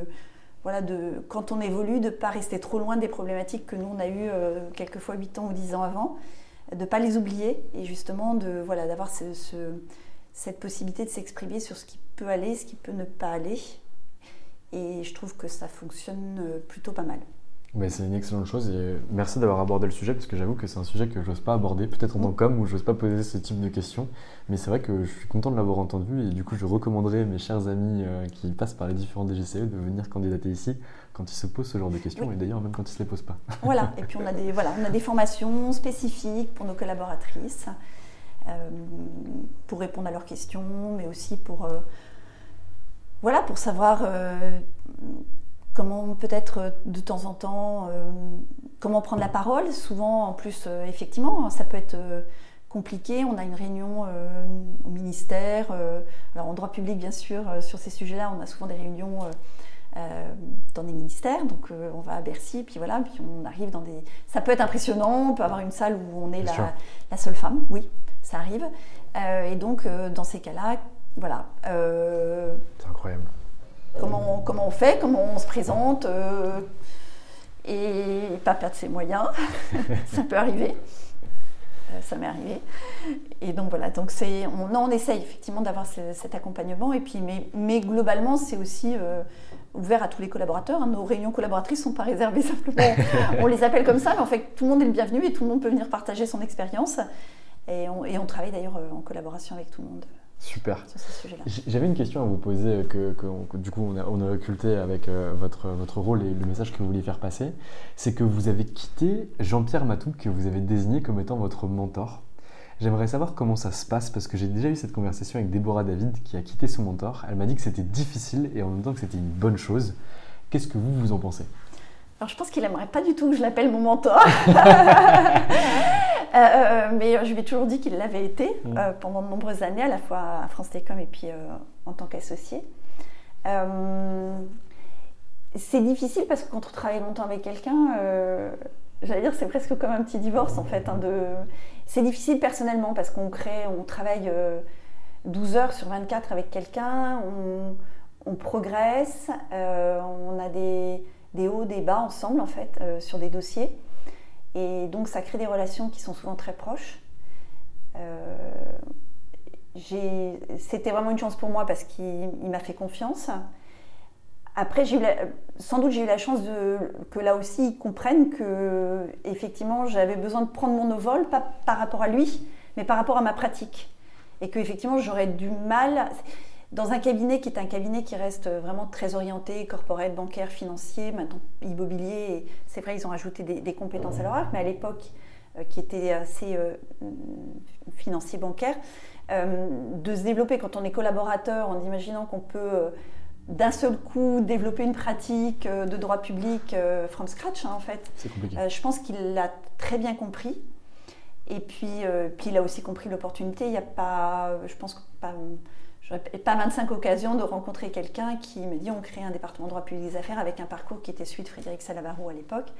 [SPEAKER 7] voilà, de, quand on évolue, de ne pas rester trop loin des problématiques que nous on a eues quelquefois 8 ans ou 10 ans avant, de ne pas les oublier et justement de, voilà, d'avoir ce cette possibilité de s'exprimer sur ce qui peut aller, ce qui peut ne pas aller. Et je trouve que ça fonctionne euh, plutôt pas mal.
[SPEAKER 6] c'est une excellente chose et merci d'avoir abordé le sujet parce que j'avoue que c'est un sujet que je n'ose pas aborder, peut-être en tant qu'homme où je n'ose pas poser ce type de questions, mais c'est vrai que je suis content de l'avoir entendu et du coup je recommanderais mes chers amis euh, qui passent par les différents DGCE de venir candidater ici quand ils se posent ce genre de questions et d'ailleurs même quand ils ne se les posent pas.
[SPEAKER 7] Voilà, et puis on a des, voilà, on a des formations spécifiques pour nos collaboratrices euh, pour répondre à leurs questions, mais aussi pour, euh, voilà, pour savoir comment peut-être euh, de temps en temps, euh, comment prendre la parole. Souvent, en plus, euh, effectivement, ça peut être compliqué. On a une réunion au ministère, alors en droit public bien sûr, sur ces sujets-là, on a souvent des réunions dans des ministères, donc on va à Bercy, puis voilà, puis on arrive dans des... Ça peut être impressionnant, on peut avoir une salle où on est la, la, seule femme, oui, ça arrive. et donc, dans ces cas-là, voilà.
[SPEAKER 6] C'est incroyable
[SPEAKER 7] comment, comment on fait, comment on se présente, euh, et pas perdre ses moyens. ça peut arriver. Euh, ça m'est arrivé. Et donc voilà, donc c'est, on, on essaye effectivement d'avoir cet accompagnement. Et puis, mais, mais globalement, c'est aussi euh, ouvert à tous les collaborateurs. Hein. Nos réunions collaboratrices ne sont pas réservées simplement. on les appelle comme ça, mais en fait, tout le monde est le bienvenu et tout le monde peut venir partager son expérience. Et on, et on travaille d'ailleurs en collaboration avec tout le monde.
[SPEAKER 6] Super. J'avais une question à vous poser euh, que, du coup on a, on a occulté avec euh, votre, votre rôle et le message que vous vouliez faire passer. C'est que vous avez quitté Jean-Pierre Matou que vous avez désigné comme étant votre mentor. J'aimerais savoir comment ça se passe parce que j'ai déjà eu cette conversation avec Déborah David qui a quitté son mentor. Elle m'a dit que c'était difficile et en même temps que c'était une bonne chose. Qu'est-ce que vous, vous en pensez?
[SPEAKER 7] Alors je pense qu'il aimerait pas du tout que je l'appelle mon mentor. Euh, euh, mais je lui ai toujours dit qu'il l'avait été mm. euh, pendant de nombreuses années, à la fois à France Télécom et puis en tant qu'associé. c'est difficile parce que quand on travaille longtemps avec quelqu'un, j'allais dire c'est presque comme un petit divorce en fait. Hein, de... C'est difficile personnellement parce qu'on crée, on travaille 12 heures sur 24 avec quelqu'un, on, progresse, on a des hauts, des bas ensemble en fait euh, sur des dossiers. Et donc ça crée des relations qui sont souvent très proches. Euh, c'était vraiment une chance pour moi parce qu'il m'a fait confiance. Après, sans doute j'ai eu la chance que là aussi ils comprennent que effectivement j'avais besoin de prendre mon envol, pas par rapport à lui, mais par rapport à ma pratique. Et que effectivement j'aurais du mal dans un cabinet qui est un cabinet qui reste vraiment très orienté, corporel, bancaire, financier, maintenant immobilier, c'est vrai, ils ont ajouté des, compétences à leur arc, mais à l'époque, euh, qui était assez euh, financier, bancaire, euh, de se développer quand on est collaborateur en imaginant qu'on peut d'un seul coup développer une pratique de droit public from scratch, hein, en fait. je pense qu'il l'a très bien compris. Et puis, puis il a aussi compris l'opportunité. Il n'y a pas, je pense, pas pas 25 occasions de rencontrer quelqu'un qui me dit on crée un département de droit public des affaires avec un parcours qui était celui de Frédéric Salavarou à l'époque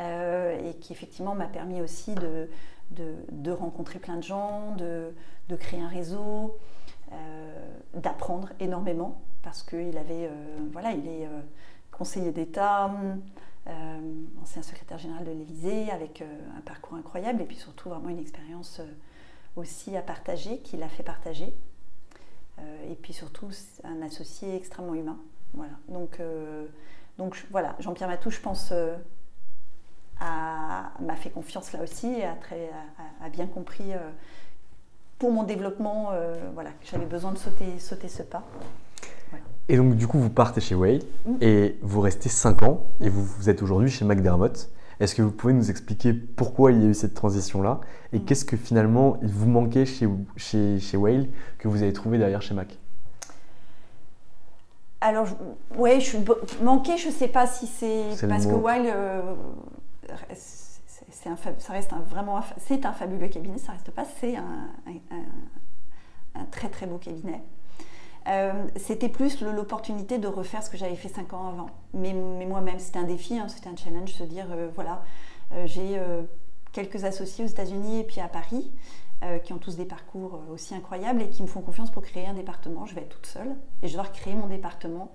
[SPEAKER 7] euh, et qui effectivement m'a permis aussi de, de, rencontrer plein de gens, de, de créer un réseau, euh, d'apprendre énormément parce qu'il avait, euh, voilà, il est conseiller d'État, ancien secrétaire général de l'Élysée avec un parcours incroyable et puis surtout vraiment une expérience aussi à partager, qu'il a fait partager. Euh, et puis surtout, un associé extrêmement humain. Voilà. Donc, euh, donc voilà, Jean-Pierre Matou, je pense, euh, m'a fait confiance là aussi et a, très, a, bien compris pour mon développement voilà, que j'avais besoin de sauter, sauter ce pas.
[SPEAKER 6] Et donc, du coup, vous partez chez Way et vous restez 5 ans et vous, vous êtes aujourd'hui chez McDermott. Est-ce que vous pouvez nous expliquer pourquoi il y a eu cette transition-là et mm. qu'est-ce que finalement il vous manquait chez, chez, chez Whale que vous avez trouvé derrière chez Mac?
[SPEAKER 7] Alors, oui, je manqué, je ne sais pas si c'est parce que Whale, euh, c'est un, ça reste un, vraiment, c'est un fabuleux cabinet, ça reste pas, c'est un, un, très très beau cabinet. Euh, c'était plus l'opportunité de refaire ce que j'avais fait cinq ans avant. Mais, moi-même, c'était un défi, hein, c'était un challenge, se dire, euh, voilà, euh, j'ai quelques associés aux États-Unis et puis à Paris, qui ont tous des parcours aussi incroyables et qui me font confiance pour créer un département. Je vais être toute seule et je dois recréer mon département,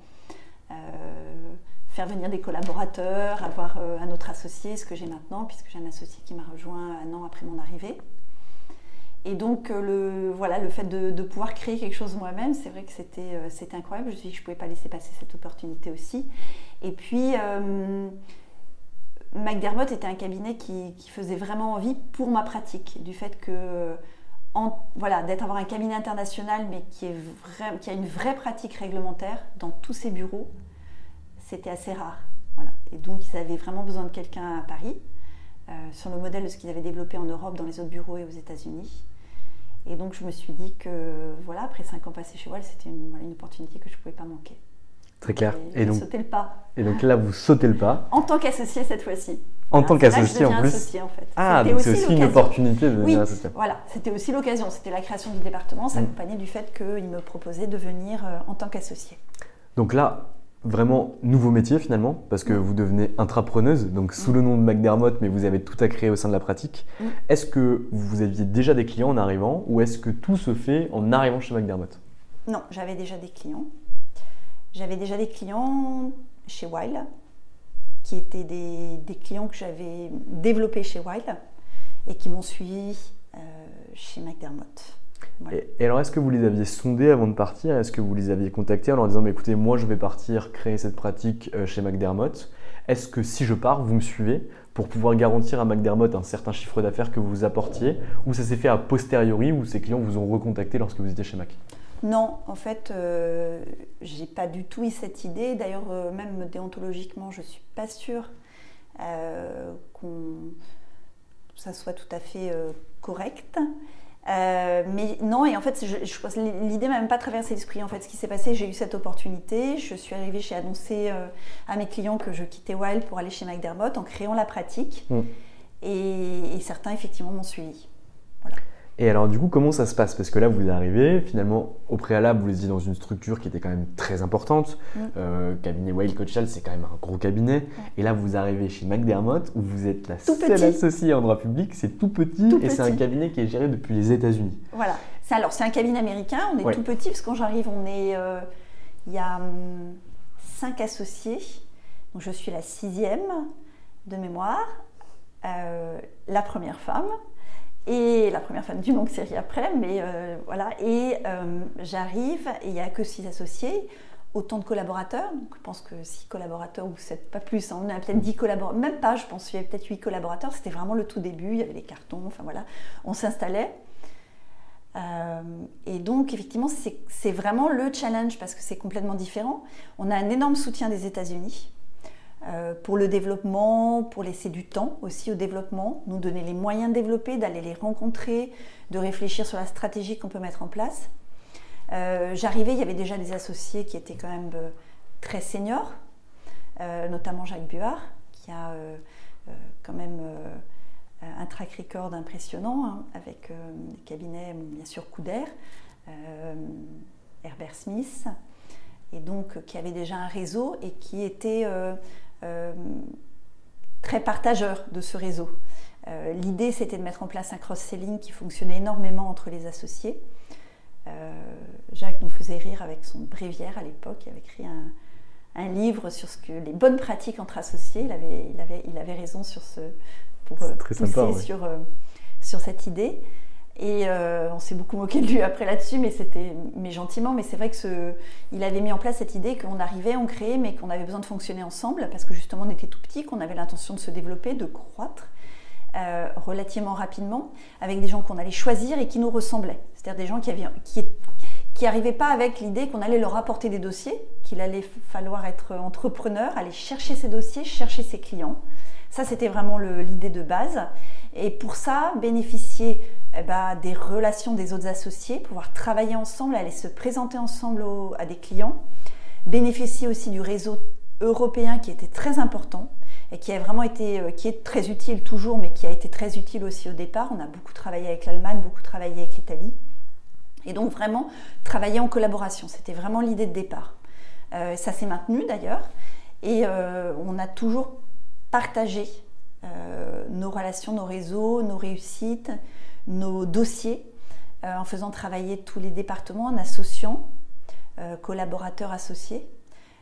[SPEAKER 7] faire venir des collaborateurs, avoir un autre associé, ce que j'ai maintenant, puisque j'ai un associé qui m'a rejoint un an après mon arrivée. Et donc, euh, le, voilà, le fait de, pouvoir créer quelque chose moi-même, c'est vrai que c'était, euh, incroyable. Je me suis dit que je ne pouvais pas laisser passer cette opportunité aussi. Et puis, euh, McDermott était un cabinet qui, faisait vraiment envie pour ma pratique, du fait que voilà, d'être avoir un cabinet international, mais qui, est qui a une vraie pratique réglementaire dans tous ses bureaux, c'était assez rare. Voilà. Et donc, ils avaient vraiment besoin de quelqu'un à Paris, sur le modèle de ce qu'ils avaient développé en Europe, dans les autres bureaux et aux États-Unis. Et donc, je me suis dit que, voilà, après cinq ans passés chez Wall, c'était une, une opportunité que je ne pouvais pas manquer.
[SPEAKER 6] Très clair.
[SPEAKER 7] Et, donc, sauter le pas.
[SPEAKER 6] Et donc là, vous sautez le pas.
[SPEAKER 7] En tant qu'associé cette fois-ci.
[SPEAKER 6] En tant qu'associé en plus.
[SPEAKER 7] Associé, en fait.
[SPEAKER 6] Ah, donc c'est aussi, une opportunité de devenir associé.
[SPEAKER 7] Voilà, c'était aussi l'occasion. C'était la création du département, mm. du fait qu'il me proposait de venir euh, en tant qu'associé.
[SPEAKER 6] Donc là, vraiment nouveau métier finalement, parce que mm. vous devenez intrapreneuse, donc sous mm. le nom de McDermott, mais vous avez tout à créer au sein de la pratique. Est-ce que vous aviez déjà des clients en arrivant, ou est-ce que tout se fait en arrivant chez McDermott?
[SPEAKER 7] Non, j'avais déjà des clients. J'avais déjà des clients chez Wild, qui étaient des, clients que j'avais développés chez Wild et qui m'ont suivi euh, chez McDermott.
[SPEAKER 6] Et, alors, est-ce que vous les aviez sondés avant de partir? Est-ce que vous les aviez contactés en leur disant écoutez, moi je vais partir créer cette pratique euh, chez McDermott. Est-ce que si je pars, vous me suivez pour pouvoir garantir à McDermott un certain chiffre d'affaires que vous apportiez? Ou ça s'est fait a posteriori où ces clients vous ont recontacté lorsque vous étiez chez Mac?
[SPEAKER 7] Non, en fait, euh, j'ai pas du tout eu cette idée. D'ailleurs, euh, même déontologiquement, je suis pas sûre euh, qu'on ça soit tout à fait correct. Mais non, et en fait, je, je l'idée m'a même pas traversé l'esprit. En fait, ce qui s'est passé, j'ai eu cette opportunité. Je suis arrivée, j'ai annoncé à mes clients que je quittais Wild pour aller chez McDermott en créant la pratique. Mm. et, certains, effectivement, m'ont suivi.
[SPEAKER 6] Et alors du coup, comment ça se passe? Parce que là, vous arrivez, finalement, au préalable, vous étiez dans une structure qui était quand même très importante. Mm. Euh, cabinet Whale Coachal, c'est quand même un gros cabinet. Et là, vous arrivez chez McDermott, où vous êtes la seule associée en droit public. C'est tout petit et c'est un cabinet qui est géré depuis les États-Unis.
[SPEAKER 7] Voilà. Alors, c'est un cabinet américain. On est tout petit, parce que quand j'arrive, on est... Euh, il y a hum, cinq associés. Donc, je suis la sixième de mémoire. Euh, la première femme et la première femme d'une longue série après, mais euh, voilà. Et euh, j'arrive, et il n'y a que six associés, autant de collaborateurs. Donc je pense que six collaborateurs, ou sept, pas plus, hein. on a peut-être dix collaborateurs, même pas, je pense qu'il y avait peut-être huit collaborateurs. C'était vraiment le tout début, il y avait les cartons, enfin voilà, on s'installait. Euh, et donc, effectivement, c'est vraiment le challenge parce que c'est complètement différent. On a un énorme soutien des États-Unis. Euh, pour le développement, pour laisser du temps aussi au développement, nous donner les moyens de développer, d'aller les rencontrer, de réfléchir sur la stratégie qu'on peut mettre en place. Euh, j'arrivais, il y avait déjà des associés qui étaient quand même euh, très seniors, notamment Jacques Buard, qui a quand même un track record impressionnant hein, avec des cabinets, bien sûr, Couder, Herbert Smith, et donc qui avait déjà un réseau et qui était très partageur de ce réseau. Euh, l'idée, c'était de mettre en place un cross-selling qui fonctionnait énormément entre les associés. Euh, Jacques nous faisait rire avec son bréviaire à l'époque. Il avait écrit un, livre sur ce que les bonnes pratiques entre associés. Il avait, il avait, il avait raison sur ce, pour pousser sur, sur cette idée. Et euh, on s'est beaucoup moqué de lui après là-dessus, mais c'était mais gentiment. Mais c'est vrai que il avait mis en place cette idée qu'on arrivait, on créait, mais qu'on avait besoin de fonctionner ensemble parce que justement on était tout petit, qu'on avait l'intention de se développer, de croître euh, relativement rapidement, avec des gens qu'on allait choisir et qui nous ressemblaient. C'est-à-dire des gens qui avaient, qui, n'arrivaient pas avec l'idée qu'on allait leur apporter des dossiers, qu'il allait falloir être entrepreneur, aller chercher ces dossiers, chercher ses clients. Ça, c'était vraiment l'idée de base. Et pour ça, bénéficier eh ben, des relations des autres associés, pouvoir travailler ensemble, aller se présenter ensemble à des clients, bénéficier aussi du réseau européen qui était très important et qui a vraiment été, euh, qui est très utile toujours, mais qui a été très utile aussi au départ. On a beaucoup travaillé avec l'Allemagne, beaucoup travaillé avec l'Italie. Et donc vraiment travailler en collaboration, c'était vraiment l'idée de départ. Euh, ça s'est maintenu d'ailleurs, et euh, on a toujours partagé nos relations, nos réseaux, nos réussites, nos dossiers euh, en faisant travailler tous les départements, en associant euh, collaborateurs associés.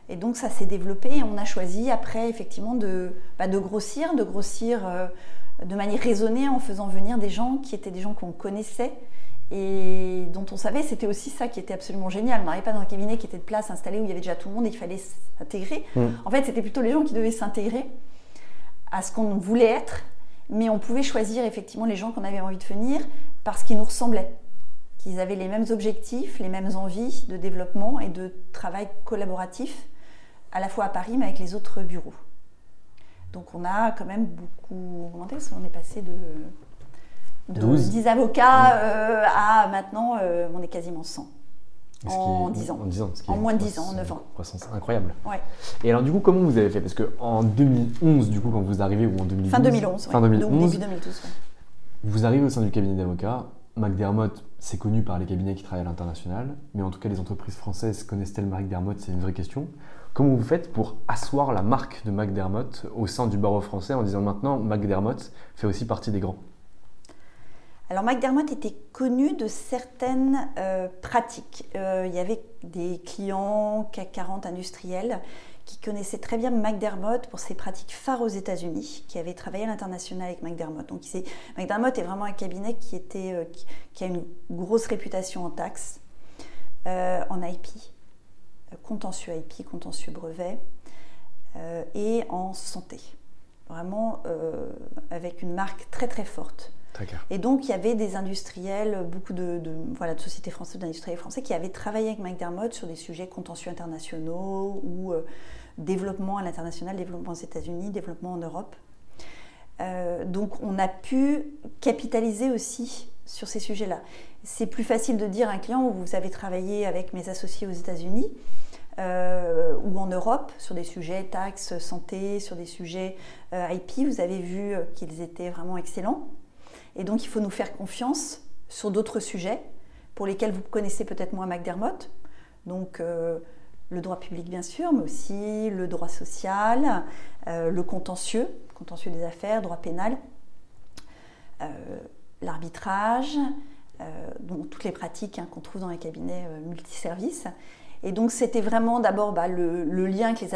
[SPEAKER 7] Et donc ça s'est développé et on a choisi après effectivement de, bah, de grossir, de grossir euh, de manière raisonnée en faisant venir des gens qui étaient des gens qu'on connaissait et dont on savait, c'était aussi ça qui était absolument génial. On n'arrivait pas dans un cabinet qui était de place installé où il y avait déjà tout le monde et il fallait s'intégrer. Mm. En fait, c'était plutôt les gens qui devaient s'intégrer à ce qu'on voulait être, mais on pouvait choisir effectivement les gens qu'on avait envie de venir parce qu'ils nous ressemblaient, qu'ils avaient les mêmes objectifs, les mêmes envies de développement et de travail collaboratif, à la fois à Paris mais avec les autres bureaux. Donc on a quand même beaucoup augmenté, on est passé de, 10 avocats euh, à maintenant euh, on est quasiment 100. En 10 ans. En, moins de 10 ans, en 9 ans.
[SPEAKER 6] Croissance incroyable. Et alors, du coup, comment vous avez fait? Parce qu'en 2011, du coup, quand vous arrivez, ou en 2012
[SPEAKER 7] Fin 2011.
[SPEAKER 6] Fin 2011.
[SPEAKER 7] début 2012,
[SPEAKER 6] Vous arrivez au sein du cabinet d'avocats. McDermott, c'est connu par les cabinets qui travaillent à l'international, mais en tout cas, les entreprises françaises connaissent-elles McDermott C'est une vraie question. Comment vous faites pour asseoir la marque de McDermott au sein du barreau français en disant maintenant McDermott fait aussi partie des grands?
[SPEAKER 7] Alors McDermott était connu de certaines euh, pratiques. Euh, il y avait des clients CAC 40 industriels qui connaissaient très bien McDermott pour ses pratiques phares aux États-Unis, qui avaient travaillé à l'international avec McDermott. Donc McDermott est vraiment un cabinet euh, qui, a une grosse réputation en taxes, en IP, contentieux IP, contentieux brevet, et en santé. Vraiment avec une marque très très forte. Et donc, il y avait des industriels, beaucoup de, sociétés françaises, d'industriels français qui avaient travaillé avec McDermott sur des sujets contentieux internationaux ou euh, développement à l'international, développement aux États-Unis, développement en Europe. Euh, donc, on a pu capitaliser aussi sur ces sujets-là. C'est plus facile de dire à un client vous avez travaillé avec mes associés aux États-Unis. Euh, ou en Europe sur des sujets taxes, santé, sur des sujets IP, vous avez vu qu'ils étaient vraiment excellents. Et donc, il faut nous faire confiance sur d'autres sujets pour lesquels vous connaissez peut-être moins McDermott. Donc, euh, le droit public, bien sûr, mais aussi le droit social, euh, le contentieux, contentieux des affaires, droit pénal, euh, l'arbitrage, toutes les pratiques hein, qu'on trouve dans les cabinets multiservices. Et donc c'était vraiment d'abord bah, le, lien que les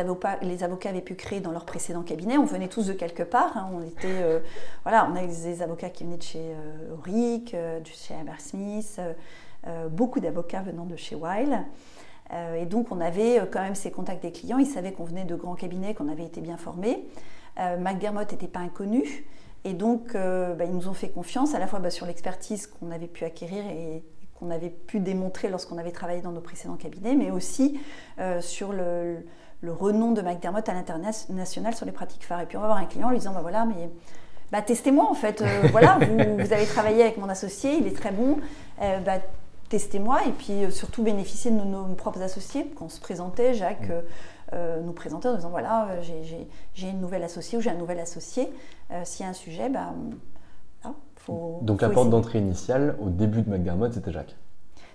[SPEAKER 7] avocats, avaient pu créer dans leur précédent cabinet. On venait tous de quelque part. Hein. On était, euh, voilà, on a des avocats qui venaient de chez euh, Auric, euh, de chez Smith, beaucoup d'avocats venant de chez Weil. et donc on avait quand même ces contacts des clients. Ils savaient qu'on venait de grands cabinets, qu'on avait été bien formés. McDermott n'était pas inconnu. Et donc, bah, ils nous ont fait confiance à la fois bah, sur l'expertise qu'on avait pu acquérir et, qu'on avait pu démontrer lorsqu'on avait travaillé dans nos précédents cabinets, mais aussi euh, sur le, renom de McDermott à l'international sur les pratiques phares. Et puis on va voir un client en lui disant, bah voilà, mais bah, testez-moi en fait, euh, voilà, vous, avez travaillé avec mon associé, il est très bon, euh, bah, testez-moi et puis surtout bénéficier de nos, propres associés. Quand on se présentait, Jacques nous présentait en disant, voilà, j'ai une nouvelle associée ou j'ai un nouvel associé, s'il y a un sujet, bah,
[SPEAKER 6] donc la porte d'entrée initiale, au début de McDermott, c'était Jacques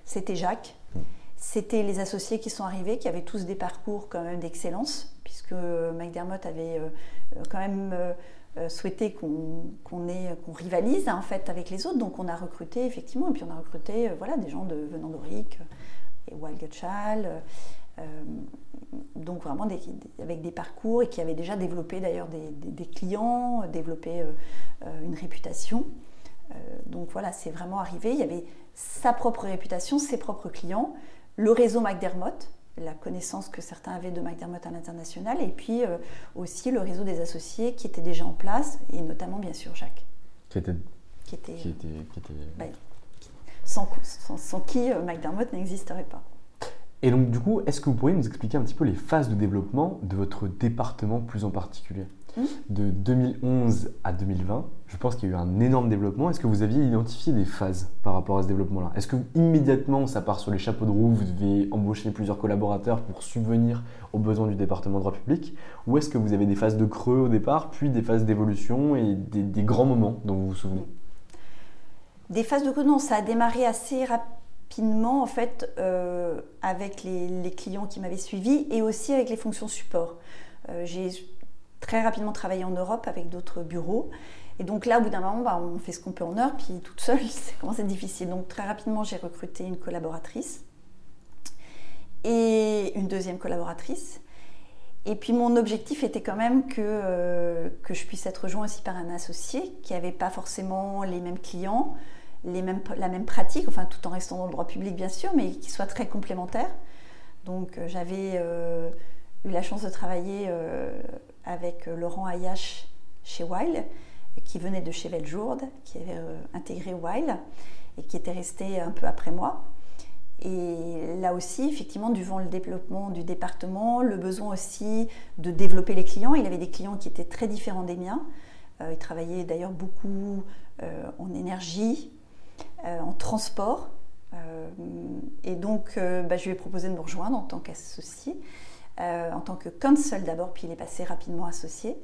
[SPEAKER 7] C'était Jacques. Hmm. C'était les associés qui sont arrivés, qui avaient tous des parcours quand même d'excellence, puisque McDermott avait euh, euh, quand même euh, souhaité qu'on rivalise en fait avec les autres. Donc on a recruté effectivement, et puis on a recruté voilà, des gens de, venant d'Auric, et Wild donc vraiment avec des parcours et qui avaient déjà développé d'ailleurs des, clients, développé une réputation. Euh, donc voilà, c'est vraiment arrivé. Il y avait sa propre réputation, ses propres clients, le réseau McDermott, la connaissance que certains avaient de McDermott à l'international, et puis euh, aussi le réseau des associés qui étaient déjà en place, et notamment bien sûr Jacques.
[SPEAKER 6] Qui était.
[SPEAKER 7] Qui était, bah, sans, sans, qui euh, McDermott n'existerait pas.
[SPEAKER 6] Et donc du coup, est-ce que vous pourriez nous expliquer un petit peu les phases de développement de votre département plus en particulier? Hmm? de 2011 à 2020, je pense qu'il y a eu un énorme développement. Est-ce que vous aviez identifié des phases par rapport à ce développement-là? Est-ce que immédiatement ça part sur les chapeaux de roue, vous devez embaucher plusieurs collaborateurs pour subvenir aux besoins du département droit public? Ou est-ce que vous avez des phases de creux au départ, puis des phases d'évolution et des, grands moments dont vous vous souvenez?
[SPEAKER 7] Des phases de creux, non, ça a démarré assez rapidement en fait euh, avec les, clients qui m'avaient suivi et aussi avec les fonctions support. Euh, très rapidement travailler en Europe avec d'autres bureaux. Et donc là, au bout d'un moment, bah, on fait ce qu'on peut en heure, puis toute seule, c'est comment c'est difficile. Donc très rapidement, j'ai recruté une collaboratrice et une deuxième collaboratrice. Et puis mon objectif était quand même que, euh, que je puisse être rejoint aussi par un associé qui n'avait pas forcément les mêmes clients, les mêmes, la même pratique, enfin tout en restant dans le droit public bien sûr, mais qui soit très complémentaire. Donc euh, j'avais euh, eu la chance de travailler avec euh, Laurent Ayache, chez Weil, qui venait de chez Veljourde, qui avait intégré Weil et qui était resté un peu après moi. Et là aussi, effectivement, devant le développement du département, le besoin aussi de développer les clients. Il avait des clients qui étaient très différents des miens. il travaillait d'ailleurs beaucoup en énergie, en transport. et donc, bah, je lui ai proposé de me rejoindre en tant qu'associé. Euh, en tant que counsel d'abord, puis il est passé rapidement associé.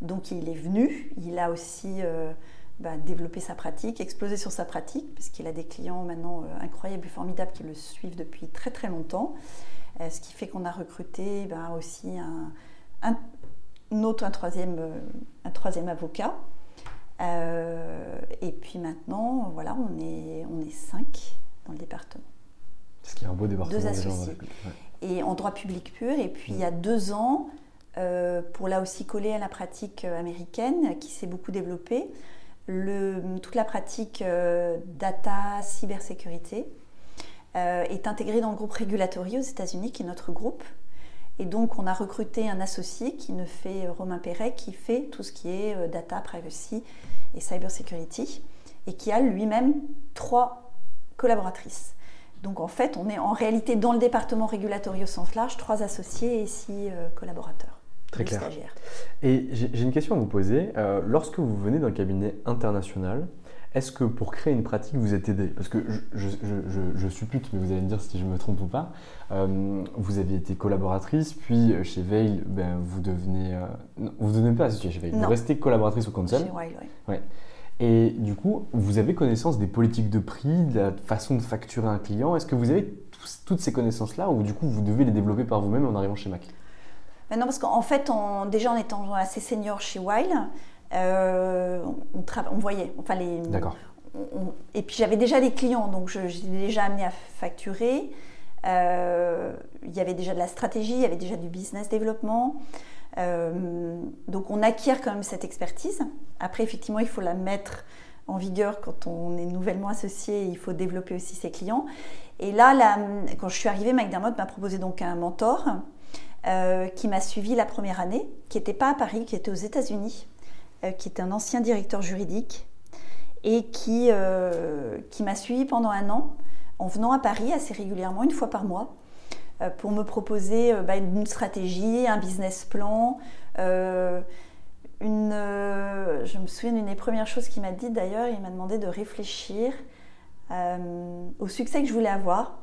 [SPEAKER 7] Donc il est venu, il a aussi euh, bah, développé sa pratique, explosé sur sa pratique, puisqu'il a des clients maintenant euh, incroyables et formidables qui le suivent depuis très très longtemps. ce qui fait qu'on a recruté bah, aussi un, autre, un troisième, un troisième avocat. et puis maintenant, voilà, on est, on est cinq dans le département.
[SPEAKER 6] Ce qui est un beau département.
[SPEAKER 7] Deux associés et en droit public pur. Et puis il y a deux ans, euh, pour là aussi coller à la pratique euh, américaine qui s'est beaucoup développée, le, toute la pratique euh, data, cybersécurité est intégrée dans le groupe Regulatory aux États-Unis, qui est notre groupe. Et donc on a recruté un associé qui ne fait Romain Perret, qui fait tout ce qui est data, privacy et cybersecurity, et qui a lui-même trois collaboratrices. Donc en fait, on est en réalité dans le département régulatory au sens large, trois associés et six euh, collaborateurs.
[SPEAKER 6] Très clair. Stagiaires. Et j'ai une question à vous poser. Euh, lorsque vous venez d'un cabinet international, est-ce que pour créer une pratique, vous êtes aidé? Parce que je, suppute, mais vous allez me dire si je me trompe ou pas. Euh, vous aviez été collaboratrice, puis chez Veil, ben, vous devenez. vous ne devenez pas associée chez Veil, vous restez collaboratrice au conseil.
[SPEAKER 7] Chez Wild,
[SPEAKER 6] oui. Ouais. Et du coup, vous avez connaissance des politiques de prix, de la façon de facturer un client. Est-ce que vous avez toutes ces connaissances-là ou du coup vous devez les développer par vous-même en arrivant chez Mac?
[SPEAKER 7] Ben Non, parce qu'en fait, déjà en étant assez senior chez Wild, euh, on, on, voyait, enfin les.
[SPEAKER 6] D'accord.
[SPEAKER 7] et puis j'avais déjà des clients, donc j'étais déjà amené à facturer. Euh, il y avait déjà de la stratégie, il y avait déjà du business développement. Euh, donc on acquiert quand même cette expertise. Après, effectivement, il faut la mettre en vigueur quand on est nouvellement associé. Il faut développer aussi ses clients. Et là, quand je suis arrivée, McDermott m'a proposé donc un mentor euh, qui m'a suivi la première année, qui n'était pas à Paris, qui était aux États-Unis, euh, qui était un ancien directeur juridique et qui, qui m'a suivi pendant un an en venant à Paris assez régulièrement, une fois par mois, pour me proposer euh, bah, une stratégie, un business plan. Euh, une, je me souviens d'une des premières choses qu'il m'a dit d'ailleurs, il m'a demandé de réfléchir au succès que je voulais avoir.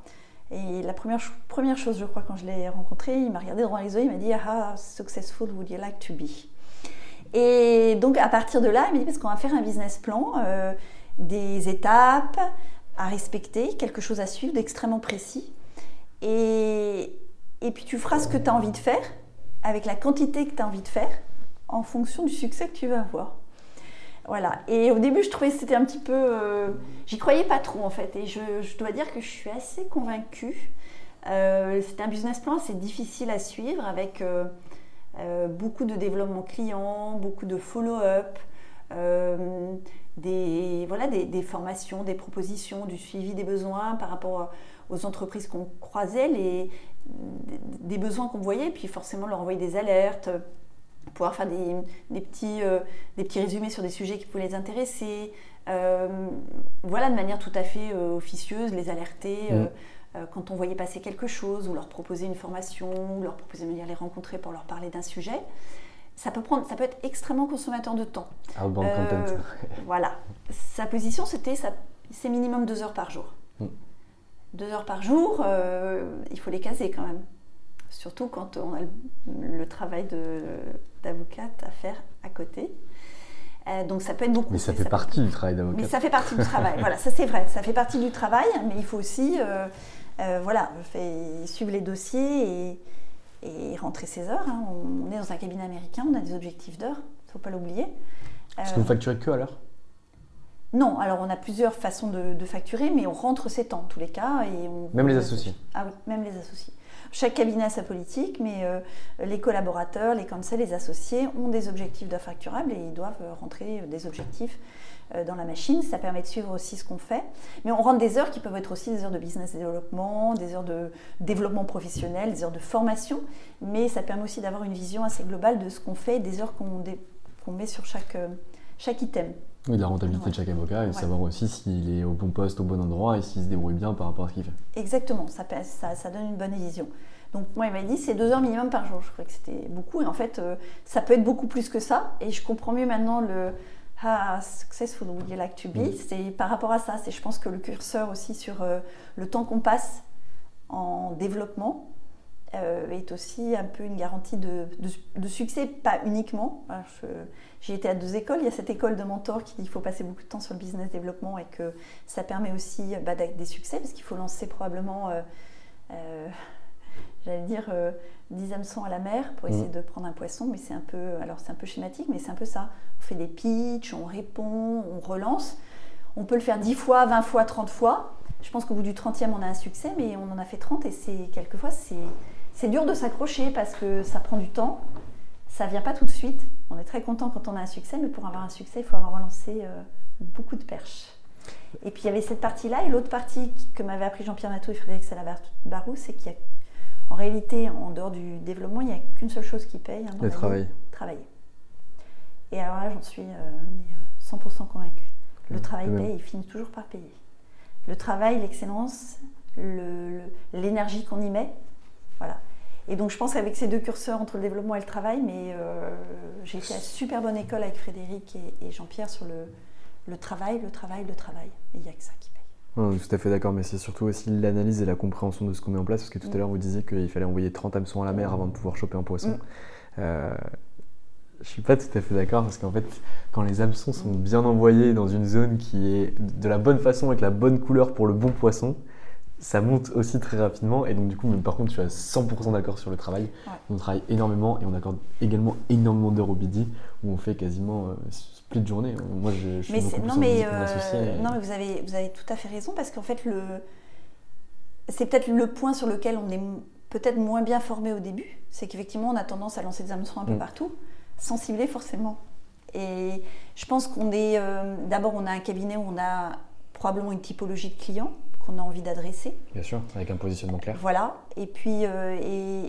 [SPEAKER 7] Et la première, première chose, je crois, quand je l'ai rencontré, il m'a regardé droit les yeux, il m'a dit How successful would you like to be? Et donc à partir de là, il m'a dit Parce qu'on va faire un business plan, des étapes à respecter, quelque chose à suivre d'extrêmement précis. Et, puis tu feras ce que tu as envie de faire, avec la quantité que tu as envie de faire, en fonction du succès que tu vas avoir. Voilà. Et au début, je trouvais que c'était un petit peu. Euh, j'y croyais pas trop en fait. Et je, dois dire que je suis assez convaincue. Euh, c'était un business plan assez difficile à suivre avec euh, beaucoup de développement client, beaucoup de follow-up, des, voilà, des, formations, des propositions, du suivi des besoins par rapport aux entreprises qu'on croisait, les, des besoins qu'on voyait, puis forcément leur envoyer des alertes, pouvoir faire des, petits, euh, des petits résumés sur des sujets qui pouvaient les intéresser. Euh, voilà, de manière tout à fait euh, officieuse, les alerter mm. quand on voyait passer quelque chose, ou leur proposer une formation, ou leur proposer de venir les rencontrer pour leur parler d'un sujet. Ça peut, prendre, ça peut être extrêmement consommateur de temps.
[SPEAKER 6] Outbound content.
[SPEAKER 7] voilà. Sa position, c'était c'est minimum deux heures par jour. Mm deux heures par jour, euh, il faut les caser quand même. Surtout quand on a le, travail d'avocate à faire à côté. Euh, donc ça peut être beaucoup.
[SPEAKER 6] Mais ça fait partie du travail d'avocate.
[SPEAKER 7] Mais ça fait partie du travail, voilà, ça c'est vrai. Ça fait partie du travail, mais il faut aussi euh, voilà, suivre les dossiers et, et rentrer ses heures. Hein. On, est dans un cabinet américain, on a des objectifs d'heures, il ne faut pas l'oublier.
[SPEAKER 6] Est-ce que vous facturez que à l'heure?
[SPEAKER 7] Non, alors on a plusieurs façons de, facturer, mais on rentre ses temps en tous les cas. Et
[SPEAKER 6] même les associés
[SPEAKER 7] Ah oui, même les associés. Chaque cabinet a sa politique, mais euh, les collaborateurs, les conseils, les associés ont des objectifs de facturable et ils doivent rentrer des objectifs euh, dans la machine. Ça permet de suivre aussi ce qu'on fait. Mais on rentre des heures qui peuvent être aussi des heures de business développement, des heures de développement professionnel, des heures de formation, mais ça permet aussi d'avoir une vision assez globale de ce qu'on fait, des heures qu'on met sur chaque, euh, chaque item.
[SPEAKER 6] Oui, la rentabilité de chaque avocat et savoir aussi s'il est au bon poste, au bon endroit et s'il se débrouille bien par rapport à ce qu'il fait.
[SPEAKER 7] Exactement, ça, ça, ça, donne une bonne vision. Donc moi, il m'a dit c'est deux heures minimum par jour. Je croyais que c'était beaucoup et en fait, euh, ça peut être beaucoup plus que ça. Et je comprends mieux maintenant le ah, successful you like to be. C'est par rapport à ça. C'est je pense que le curseur aussi sur euh, le temps qu'on passe en développement euh, est aussi un peu une garantie de, de, succès, pas uniquement. J'ai été à deux écoles. Il y a cette école de mentor qui dit qu'il faut passer beaucoup de temps sur le business développement et que ça permet aussi bah, des succès parce qu'il faut lancer probablement, euh, euh, j'allais dire, 10 hameçons à la mer pour essayer mmh. de prendre un poisson. Mais c'est un peu, alors c'est un peu schématique, mais c'est un peu ça. On fait des pitchs, on répond, on relance. On peut le faire 10 fois, 20 fois, 30 fois. Je pense qu'au bout du 30e, on a un succès, mais on en a fait 30 et c'est quelquefois, c'est c'est dur de s'accrocher parce que ça prend du temps, ça vient pas tout de suite. On est très content quand on a un succès, mais pour avoir un succès, il faut avoir lancé euh, beaucoup de perches. Et puis il y avait cette partie-là, et l'autre partie que m'avait appris Jean-Pierre Nateau et Frédéric Salabarou, c'est qu'il y a, en réalité, en dehors du développement, il n'y a qu'une seule chose qui paye.
[SPEAKER 6] Hein, le travail.
[SPEAKER 7] Travailler. Et alors là, j'en suis 100% euh, convaincue. Le travail paye, il finit toujours par payer. Le travail, l'excellence, l'énergie qu'on y met, voilà. Et donc je pense qu'avec ces deux curseurs entre le développement et le travail, mais euh, j'ai été à super bonne école avec Frédéric et, Jean-Pierre sur le, le, travail, le travail, le travail. Et il n'y a que ça qui paye.
[SPEAKER 6] Non, tout à fait d'accord, mais c'est surtout aussi l'analyse et la compréhension de ce qu'on met en place, parce que tout à mm. l'heure vous disiez qu'il fallait envoyer 30 hameçons à la mer avant de pouvoir choper un poisson. Mm. Euh, je suis pas tout à fait d'accord parce qu'en fait, quand les hameçons sont bien envoyés dans une zone qui est de la bonne façon avec la bonne couleur pour le bon poisson, ça monte aussi très rapidement. Et donc, du coup, même par contre, je suis à 100% d'accord sur le travail. On travaille énormément et on accorde également énormément d'heures au BD où on fait quasiment euh, split de journée. Moi, je, suis mais beaucoup
[SPEAKER 7] non, mais, euh, non, mais vous avez, vous avez tout à fait raison parce qu'en fait, le... c'est peut-être le point sur lequel on est peut-être moins bien formé au début. C'est qu'effectivement, on a tendance à lancer des hameçons un peu mm. partout, sans cibler forcément. Et je pense qu'on est. Euh, d'abord, on a un cabinet où on a probablement une typologie de clients qu'on a envie d'adresser.
[SPEAKER 6] Bien sûr, avec un positionnement clair.
[SPEAKER 7] Voilà, et puis, euh,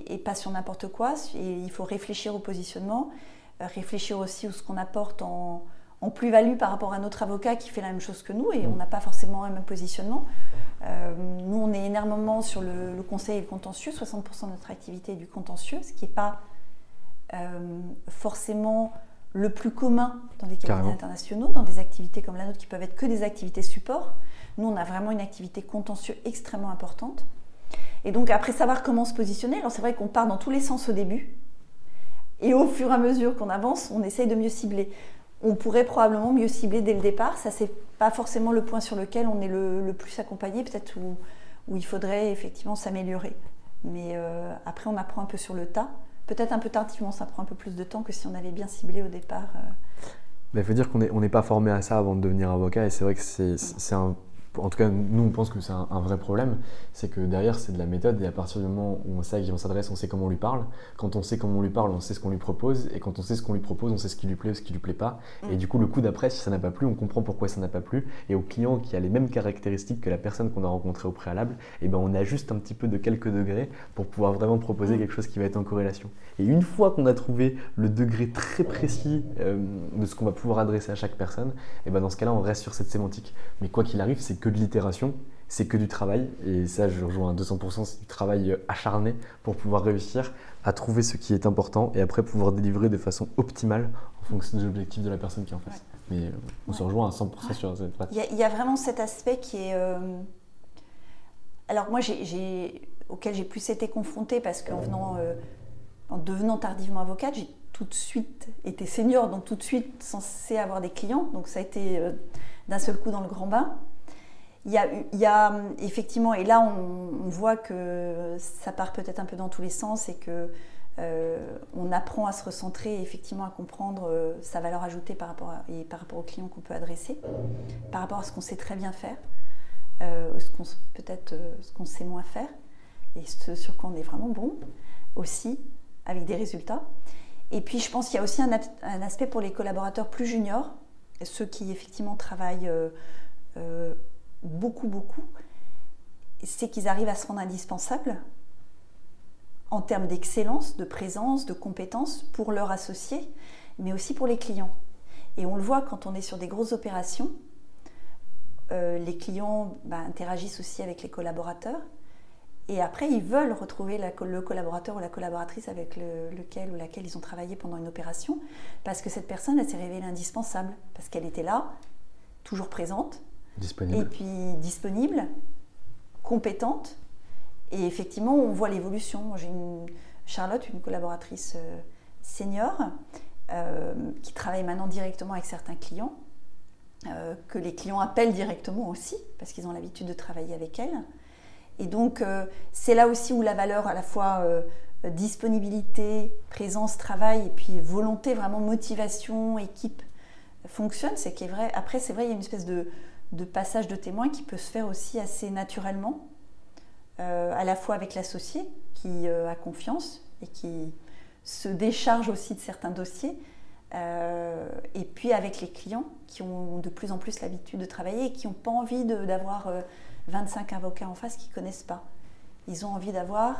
[SPEAKER 7] et, pas sur n'importe quoi. Il faut réfléchir au positionnement, euh, réfléchir aussi à ce qu'on apporte en, plus-value par rapport à notre avocat qui fait la même chose que nous et mm. on n'a pas forcément le même positionnement. Euh, nous, on est énormément sur le, conseil et le contentieux. 60% de notre activité est du contentieux, ce qui n'est pas forcément le plus commun dans des cabinets internationaux, dans des activités comme la nôtre qui peuvent être que des activités support. Nous, on a vraiment une activité contentieux extrêmement importante. Et donc, après savoir comment se positionner, alors c'est vrai qu'on part dans tous les sens au début. Et au fur et à mesure qu'on avance, on essaye de mieux cibler. On pourrait probablement mieux cibler dès le départ. Ça, c'est pas forcément le point sur lequel on est le, plus accompagné, peut-être où, où, il faudrait effectivement s'améliorer. Mais euh, après, on apprend un peu sur le tas. Peut-être un peu tardivement, ça prend un peu plus de temps que si on avait bien ciblé au départ. Euh.
[SPEAKER 6] Il faut dire qu'on n'est pas formé à ça avant de devenir avocat et c'est vrai que c'est un en tout cas, nous, on pense que c'est un, vrai problème, c'est que derrière, c'est de la méthode, et à partir du moment où on sait à qui on s'adresse, on sait comment on lui parle. Quand on sait comment on lui parle, on sait ce qu'on lui propose, et quand on sait ce qu'on lui propose, on sait ce qui lui plaît ou ce qui lui plaît pas. Et mm. du coup, le coup d'après, si ça n'a pas plu, on comprend pourquoi ça n'a pas plu, et au client qui a les mêmes caractéristiques que la personne qu'on a rencontrée au préalable, et eh ben on ajuste un petit peu de quelques degrés pour pouvoir vraiment proposer mm. quelque chose qui va être en corrélation. Et une fois qu'on a trouvé le degré très précis euh, de ce qu'on va pouvoir adresser à chaque personne, et eh ben dans ce cas-là, on reste sur cette sémantique. Mais quoi qu'il arrive, c'est que de l'itération, c'est que du travail. Et ça, je rejoins à 200%, c'est du travail acharné pour pouvoir réussir à trouver ce qui est important et après pouvoir délivrer de façon optimale en fonction des objectifs de la personne qui est en face. Mais euh, on se rejoint à 100% sur cette
[SPEAKER 7] phrase. Il y, a vraiment cet aspect qui est. Euh, alors, moi, auquel j'ai plus été confrontée parce qu'en venant. Euh, en devenant tardivement avocate, j'ai tout de suite été senior, donc tout de suite censé avoir des clients. Donc ça a été d'un seul coup dans le grand bain. Il y, a, effectivement, et là on, voit que ça part peut-être un peu dans tous les sens et que euh, on apprend à se recentrer et effectivement à comprendre euh, sa valeur ajoutée par rapport, et par rapport aux clients qu'on peut adresser, par rapport à ce qu'on sait très bien faire, euh, ce qu'on, peut-être ce qu'on sait moins faire et ce sur quoi on est vraiment bon aussi, avec des résultats. Et puis je pense qu'il y a aussi un aspect pour les collaborateurs plus juniors, ceux qui effectivement travaillent beaucoup, beaucoup, c'est qu'ils arrivent à se rendre indispensables en termes d'excellence, de présence, de compétences pour leurs associés. mais aussi pour les clients. Et on le voit quand on est sur des grosses opérations, euh, les clients bah, interagissent aussi avec les collaborateurs. Et après, ils veulent retrouver le collaborateur ou la collaboratrice avec lequel ou laquelle ils ont travaillé pendant une opération, parce que cette personne, elle s'est révélée indispensable, parce qu'elle était là, toujours présente, et puis disponible, compétente. Et effectivement, on voit l'évolution. J'ai une Charlotte, une collaboratrice euh, senior, euh, qui travaille maintenant directement avec certains clients. Euh, que les clients appellent directement aussi, parce qu'ils ont l'habitude de travailler avec elle. Et donc, c'est là aussi où la valeur à la fois disponibilité, présence, travail, et puis volonté, vraiment motivation, équipe, fonctionne. C'est qui est vrai. Après, c'est vrai, il y a une espèce de, de, passage de témoin qui peut se faire aussi assez naturellement, à la fois avec l'associé qui a confiance et qui se décharge aussi de certains dossiers, euh, et puis avec les clients qui ont de plus en plus l'habitude de travailler et qui n'ont pas envie d'avoir 25 euh, avocats en face qui ne connaissent pas. Ils ont envie d'avoir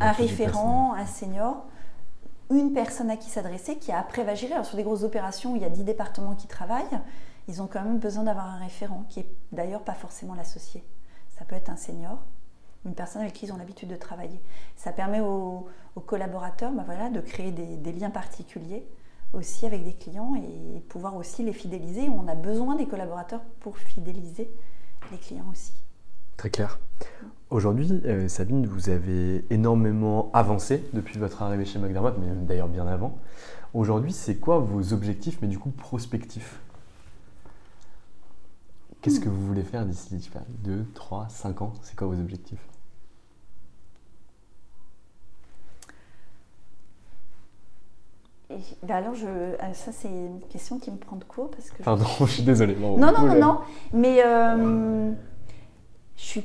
[SPEAKER 7] un référent, un senior, une personne à qui s'adresser qui après va gérer. Alors, sur des grosses opérations il y a 10 départements qui travaillent, ils ont quand même besoin d'avoir un référent qui est d'ailleurs pas forcément l'associé. Ça peut être un senior, une personne avec qui ils ont l'habitude de travailler. Ça permet aux, collaborateurs ben voilà, de créer des liens particuliers aussi avec des clients et pouvoir aussi les fidéliser. On a besoin des collaborateurs pour fidéliser les clients aussi.
[SPEAKER 6] Très clair. Aujourd'hui, euh, Sabine, vous avez énormément avancé depuis votre arrivée chez McDermott, mais d'ailleurs bien avant. Aujourd'hui, c'est quoi vos objectifs, mais du coup prospectifs? Qu'est-ce hmm. que vous voulez faire d'ici 2, 3, 5 ans? C'est quoi vos objectifs?
[SPEAKER 7] Ben alors, je, euh, ça, c'est une question qui me prend de court. Parce que
[SPEAKER 6] Pardon, je, suis désolée.
[SPEAKER 7] non, non, non, non. Mais euh, je suis,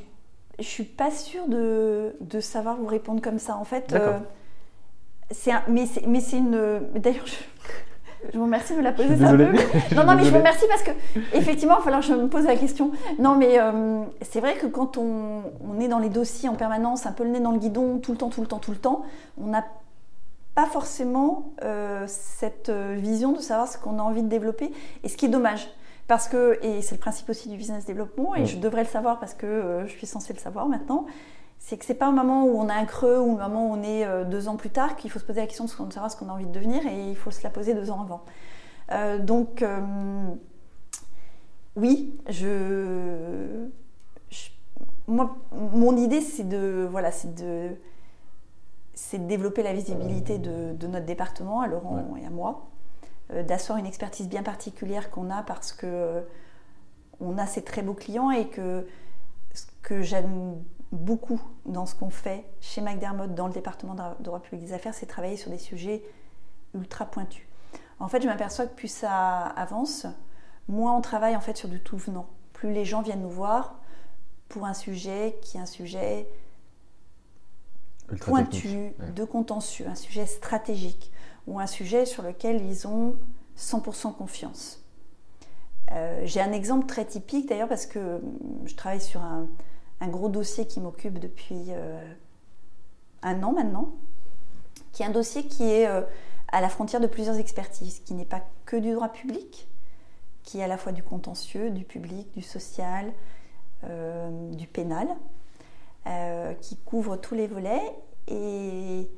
[SPEAKER 7] je suis pas sûre de, de, savoir vous répondre comme ça. En fait, euh, c'est mais c'est une. D'ailleurs, je, je, vous remercie de me la poser un peu. Non, non, mais je vous remercie parce que effectivement, il va falloir que je me pose la question. Non, mais c'est vrai que quand on, on, est dans les dossiers en permanence, un peu le nez dans le guidon, tout le temps, tout le temps, tout le temps, on a pas forcément euh, cette euh, vision de savoir ce qu'on a envie de développer, et ce qui est dommage. Parce que, et c'est le principe aussi du business développement, et je devrais le savoir parce que euh, je suis censée le savoir maintenant, c'est que c'est pas un moment où on a un creux ou un moment où on est deux ans plus tard qu'il faut se poser la question de savoir ce qu'on a envie de devenir, et il faut se la poser deux ans avant. donc, oui, je, moi, mon idée, c'est de, voilà, c'est de c'est de développer la visibilité de, notre département, à Laurent et à moi, euh, d'asseoir une expertise bien particulière qu'on a parce que euh, on a ces très beaux clients et que ce que j'aime beaucoup dans ce qu'on fait chez McDermott dans le département de droit public des affaires, c'est travailler sur des sujets ultra pointus. En fait, je m'aperçois que plus ça avance, moins on travaille en fait sur du tout venant. Plus les gens viennent nous voir pour un sujet qui est un sujet pointu, de contentieux, un sujet stratégique ou un sujet sur lequel ils ont 100% confiance. Euh, j'ai un exemple très typique d'ailleurs parce que je travaille sur un, gros dossier qui m'occupe depuis euh, un an maintenant, qui est un dossier qui est euh, à la frontière de plusieurs expertises, qui n'est pas que du droit public, qui est à la fois du contentieux, du public, du social, du pénal. Euh, qui couvre tous les volets et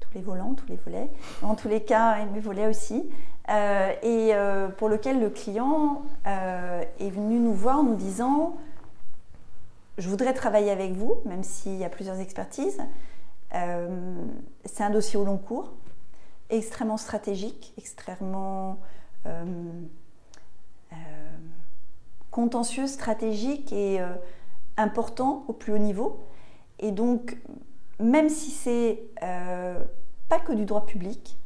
[SPEAKER 7] tous les volants, tous les volets, en tous les cas, mes volets aussi, euh, et euh, pour lequel le client est venu nous voir en nous disant je voudrais travailler avec vous, même s'il y a plusieurs expertises. c'est un dossier au long cours, extrêmement stratégique, extrêmement contentieux, stratégique et important au plus haut niveau. Et donc, même si c'est euh, pas que du droit public,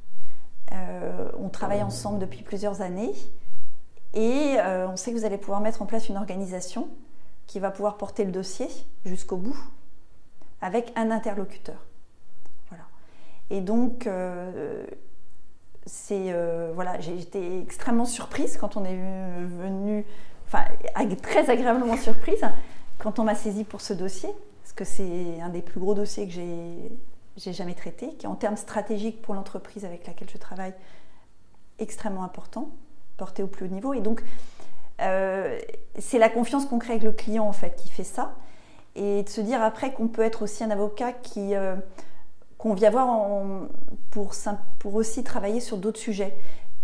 [SPEAKER 7] euh, on travaille ensemble depuis plusieurs années et euh, on sait que vous allez pouvoir mettre en place une organisation qui va pouvoir porter le dossier jusqu'au bout avec un interlocuteur. Voilà. Et donc, c'est voilà, j'ai été extrêmement surprise quand on est venu, enfin très agréablement surprise quand on m'a saisi pour ce dossier, parce que c'est un des plus gros dossiers que j'ai jamais traité, qui en termes stratégiques pour l'entreprise avec laquelle je travaille extrêmement important, porté au plus haut niveau. Et donc, euh, c'est la confiance qu'on crée avec le client en fait qui fait ça. Et de se dire après qu'on peut être aussi un avocat qui euh, qu'on vient voir pour, pour aussi travailler sur d'autres sujets.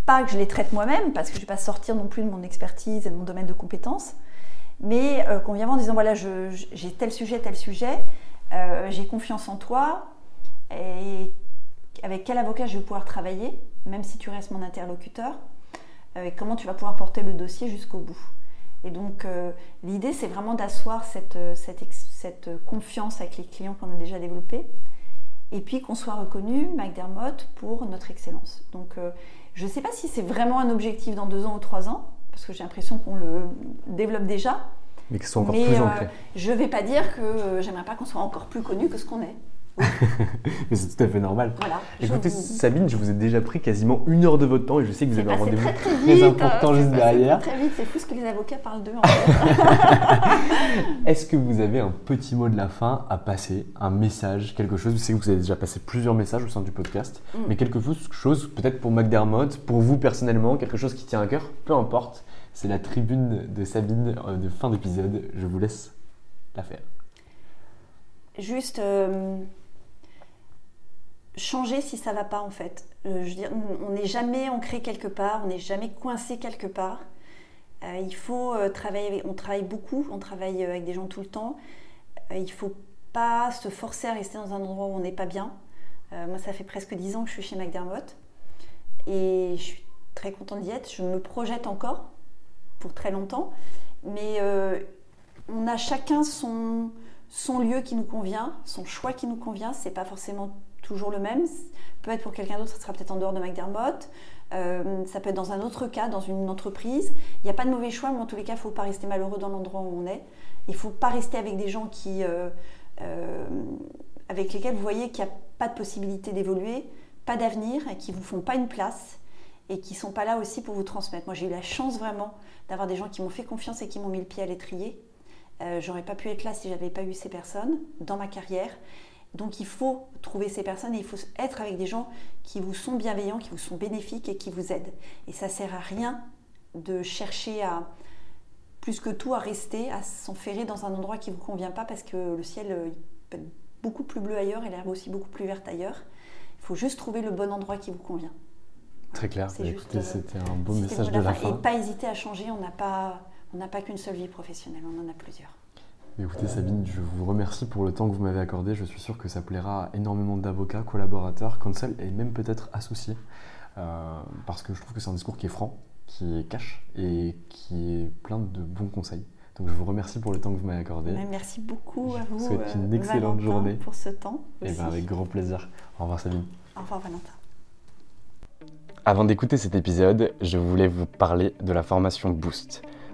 [SPEAKER 7] Pas que je les traite moi-même, parce que je ne vais pas sortir non plus de mon expertise et de mon domaine de compétences, mais euh, qu'on vient voir en disant voilà, j'ai tel sujet, tel sujet, j'ai confiance en toi, et avec quel avocat je vais pouvoir travailler, même si tu restes mon interlocuteur et comment tu vas pouvoir porter le dossier jusqu'au bout. Et donc euh, l'idée c'est vraiment d'asseoir cette, euh, cette, cette, confiance avec les clients qu'on a déjà développés et puis qu'on soit reconnu, McDermott, pour notre excellence. Donc euh, je ne sais pas si c'est vraiment un objectif dans deux ans ou trois ans, parce que j'ai l'impression qu'on le développe déjà.
[SPEAKER 6] Mais que ce soit encore plus ancré.
[SPEAKER 7] je ne vais pas dire que j'aimerais pas qu'on soit encore plus connu que ce qu'on est.
[SPEAKER 6] Mais c'est tout à fait normal.
[SPEAKER 7] Voilà,
[SPEAKER 6] Écoutez, Sabine, je vous ai déjà pris quasiment une heure de votre temps et je sais que vous avez un rendez-vous
[SPEAKER 7] très, très,
[SPEAKER 6] très, important juste derrière.
[SPEAKER 7] Très vite, c'est fou ce que les avocats parlent d'eux.
[SPEAKER 6] Est-ce que vous avez un petit mot de la fin à passer, un message, quelque chose? Je sais que vous avez déjà passé plusieurs messages au sein du podcast, mm. mais quelque chose, peut-être pour McDermott, pour vous personnellement, quelque chose qui tient à cœur, peu importe. C'est la tribune de Sabine euh, de fin d'épisode. Je vous laisse la faire.
[SPEAKER 7] Juste. Euh, changer si ça va pas en fait. Euh, je dire, on n'est jamais ancré quelque part, on n'est jamais coincé quelque part. Euh, il faut euh, travailler, on travaille beaucoup, on travaille avec des gens tout le temps. il faut pas se forcer à rester dans un endroit où on n'est pas bien. moi, ça fait presque dix ans que je suis chez McDermott et je suis très contente d'y être. Je me projette encore pour très longtemps, mais on a chacun son, son lieu qui nous convient, son choix qui nous convient. C'est pas forcément toujours le même. Peut être pour quelqu'un d'autre, ça sera peut-être en dehors de McDermott. Euh, ça peut être dans un autre cas, dans une entreprise. Il n'y a pas de mauvais choix, mais en tous les cas, il ne faut pas rester malheureux dans l'endroit où on est. Il ne faut pas rester avec des gens qui, euh, euh, avec lesquels vous voyez qu'il n'y a pas de possibilité d'évoluer, pas d'avenir, et qui ne vous font pas une place et qui ne sont pas là aussi pour vous transmettre. Moi, j'ai eu la chance vraiment d'avoir des gens qui m'ont fait confiance et qui m'ont mis le pied à l'étrier. J'aurais pas pu être là si j'avais pas eu ces personnes dans ma carrière. Donc il faut trouver ces personnes et il faut être avec des gens qui vous sont bienveillants, qui vous sont bénéfiques et qui vous aident. Et ça sert à rien de chercher à, plus que tout, à rester, à s'enferrer dans un endroit qui ne vous convient pas parce que le ciel euh, peut être beaucoup plus bleu ailleurs et l'herbe aussi beaucoup plus verte ailleurs. Il faut juste trouver le bon endroit qui vous convient.
[SPEAKER 6] Très clair. Écoutez, euh, c'était un beau message de la fin.
[SPEAKER 7] Et pas hésiter à changer. On n'a pas, pas qu'une seule vie professionnelle, on en a plusieurs.
[SPEAKER 6] Écoutez Sabine, je vous remercie pour le temps que vous m'avez accordé. Je suis sûr que ça plaira à énormément d'avocats, collaborateurs, counsel et même peut-être associés. Euh, parce que je trouve que c'est un discours qui est franc, qui est cash et qui est plein de bons conseils. Donc je vous remercie pour le temps que vous m'avez accordé.
[SPEAKER 7] Merci beaucoup à vous.
[SPEAKER 6] Je vous souhaite une euh, excellente journée.
[SPEAKER 7] Pour ce temps.
[SPEAKER 6] Et eh bien avec grand plaisir. Au revoir Sabine.
[SPEAKER 7] Au revoir Valentin.
[SPEAKER 6] Avant d'écouter cet épisode, je voulais vous parler de la formation Boost.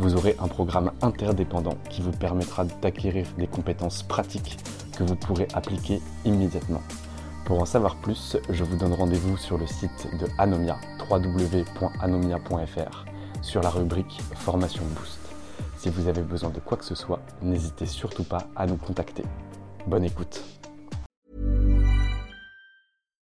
[SPEAKER 6] vous aurez un programme interdépendant qui vous permettra d'acquérir des compétences pratiques que vous pourrez appliquer immédiatement. Pour en savoir plus, je vous donne rendez-vous sur le site de Anomia, www.anomia.fr, sur la rubrique Formation Boost. Si vous avez besoin de quoi que ce soit, n'hésitez surtout pas à nous contacter. Bonne écoute.